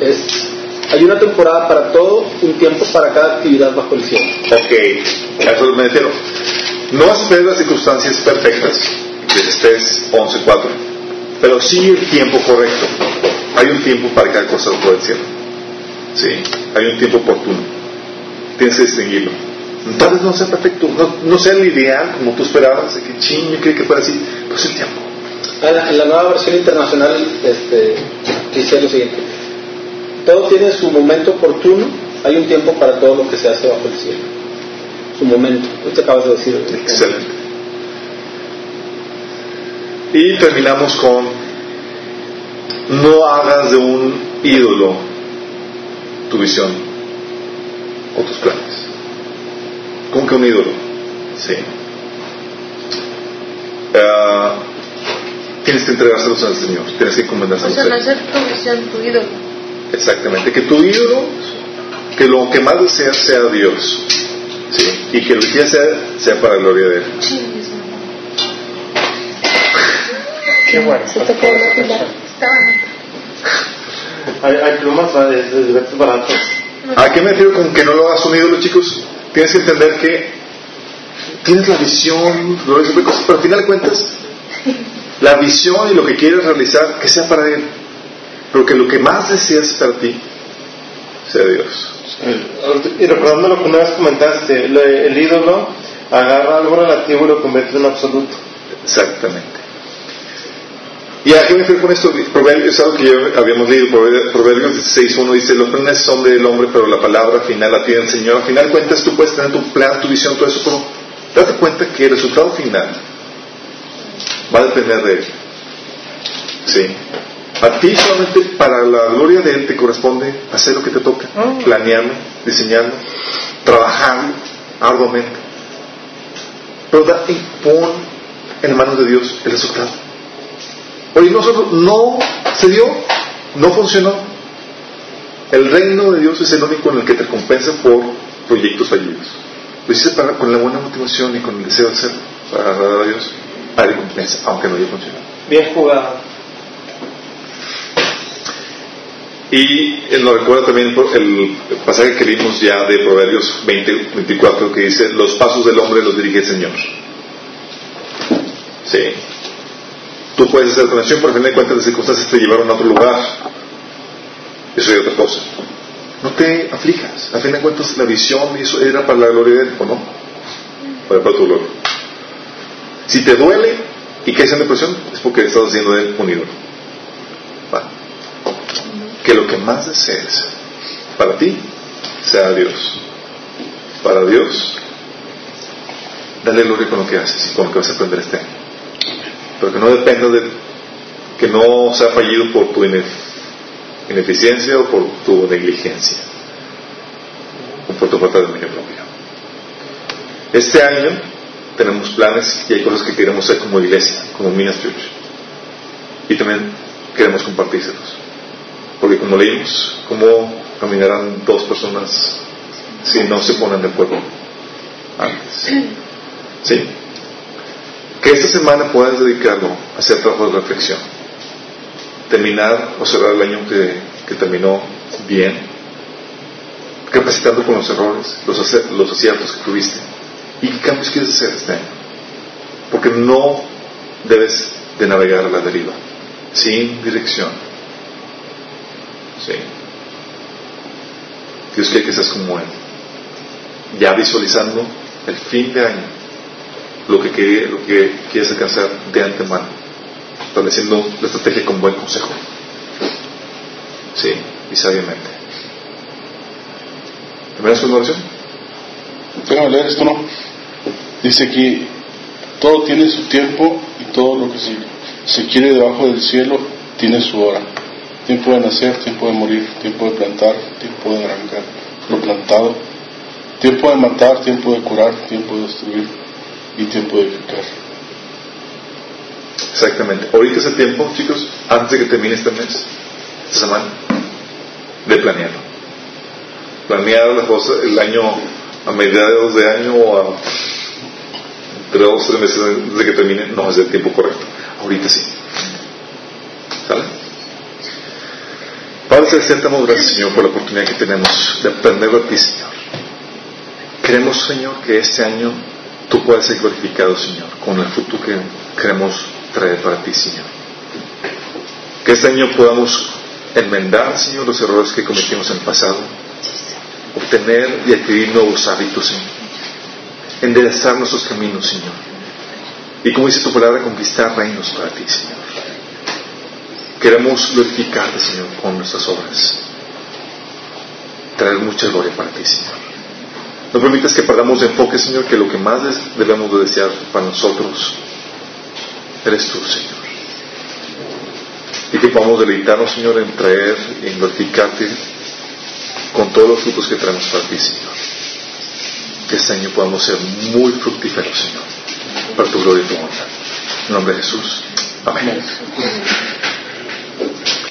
Es, hay una temporada para todo, un tiempo para cada actividad bajo el cielo. Ok, a eso me refiero. No esperes las circunstancias perfectas, que estés 11.4, pero sí el tiempo correcto. Hay un tiempo para cada cosa bajo el cielo. Sí, hay un tiempo oportuno. Tienes que distinguirlo. Tal vez no sea perfecto, no, no sea el ideal como tú esperabas, de que ching, yo creí que fuera así, pero es el tiempo. En la, en la nueva versión internacional este, dice lo siguiente. Todo tiene su momento oportuno, hay un tiempo para todo lo que se hace bajo el cielo. Su momento. Te acabas de decir. Excelente. Y terminamos con, no hagas de un ídolo tu visión o tus planes. ¿Cómo que un ídolo? Sí. Ah, tienes que entregárselos al Señor, tienes que O encomendárselos sea, a no Él. hacer tu visión tu ídolo. Exactamente, que tu ídolo, que lo que más deseas sea Dios. ¿sí? Y que lo que quieras sea, sea para la gloria de Él. Mamá. Qué bueno. Se Hay, hay plumas de, de diversos baratos. ¿A qué me refiero con que no lo hagas un ídolo, chicos? Tienes que entender que tienes la visión, pero al final de cuentas, la visión y lo que quieres realizar, que sea para Él. Pero que lo que más deseas para ti sea Dios. Y recordando lo que una vez comentaste, el ídolo agarra algo relativo y lo convierte en absoluto. Exactamente. ¿Y a qué me refiero con esto? Proverbios, es algo que ya habíamos leído, Prover- Proverbios 16.1 dice, los planes son del hombre, pero la palabra final la tiene el Señor. Al final cuentas tú puedes tener tu plan, tu visión, todo eso, pero date cuenta que el resultado final va a depender de Él. Sí. A ti solamente para la gloria de Él te corresponde hacer lo que te toca, planearlo, diseñarlo, trabajarlo arduamente. Pero da y pon en manos de Dios el resultado. Oye, nosotros no se dio, no funcionó. El reino de Dios es el único en el que te recompensa por proyectos fallidos. Lo hiciste para, con la buena motivación y con el deseo de hacerlo para agradar a Dios. Hay recompensa, aunque no haya funcionado. Bien jugado. Y él nos recuerda también el pasaje que leímos ya de Proverbios 20, 24 que dice, los pasos del hombre los dirige el Señor. Sí. Tú puedes hacer conexión, pero al final de cuentas las circunstancias te llevaron a otro lugar. Eso es otra cosa. No te aflijas. Al fin de cuentas la visión era para la gloria de ¿o no? Para, tu gloria. Si te duele y caes en depresión, es porque estás haciendo de Él un ídolo. Que lo que más desees para ti sea Dios. Para Dios, dale gloria con lo que haces y con lo que vas a aprender este año. Pero que no dependa de que no sea fallido por tu inef- ineficiencia o por tu negligencia. por tu falta de dominio propio. Este año tenemos planes y hay cosas que queremos hacer como iglesia, como Minas Church. Y también queremos compartírselos. Porque como leímos, ¿cómo caminarán dos personas si no se ponen de acuerdo antes? ¿Sí? Que esta semana puedas dedicarlo a hacer trabajo de reflexión. Terminar o cerrar el año que, terminó bien, capacitando con los errores, los, los aciertos que tuviste. ¿Y qué cambios quieres hacer este año? Porque no debes de navegar a la deriva, sin dirección. Sí. Dios quiere que seas como Él, ya visualizando el fin de año, lo que, quiere, lo que quieres alcanzar de antemano, estableciendo la estrategia con buen consejo. Sí, y sabiamente. ¿Terminas con oración? Tengo leer esto, ¿no? Dice aquí, todo tiene su tiempo y todo lo que se, se quiere debajo del cielo tiene su hora. Tiempo de nacer, tiempo de morir, tiempo de plantar, tiempo de arrancar lo plantado, tiempo de matar, tiempo de curar, tiempo de destruir y tiempo de edificar. Exactamente. Ahorita es el tiempo, chicos, antes de que termine este mes, esta semana, de planearlo. Planear las cosas el año a mediados de año o entre dos tres meses antes de que termine, no es el tiempo correcto. Ahorita sí. ¿Sale? Padre Celestial, damos gracias, Señor, por la oportunidad que tenemos de aprender a ti, Señor. Queremos, Señor, que este año tú puedas ser glorificado, Señor, con el fruto que queremos traer para ti, Señor. Que este año podamos enmendar, Señor, los errores que cometimos en el pasado, obtener y adquirir nuevos hábitos, Señor, enderezar nuestros caminos, Señor. Y como dice tu palabra, conquistar reinos para ti, Señor. Queremos glorificarte, Señor, con nuestras obras. Traer mucha gloria para ti, Señor. No permitas que perdamos de enfoque, Señor, que lo que más debemos de desear para nosotros eres tú, Señor. Y que podamos deleitarnos, Señor, en traer y en glorificarte con todos los frutos que traemos para ti, Señor. Que este año podamos ser muy fructíferos, Señor, para tu gloria y tu honra. En nombre de Jesús. Amén.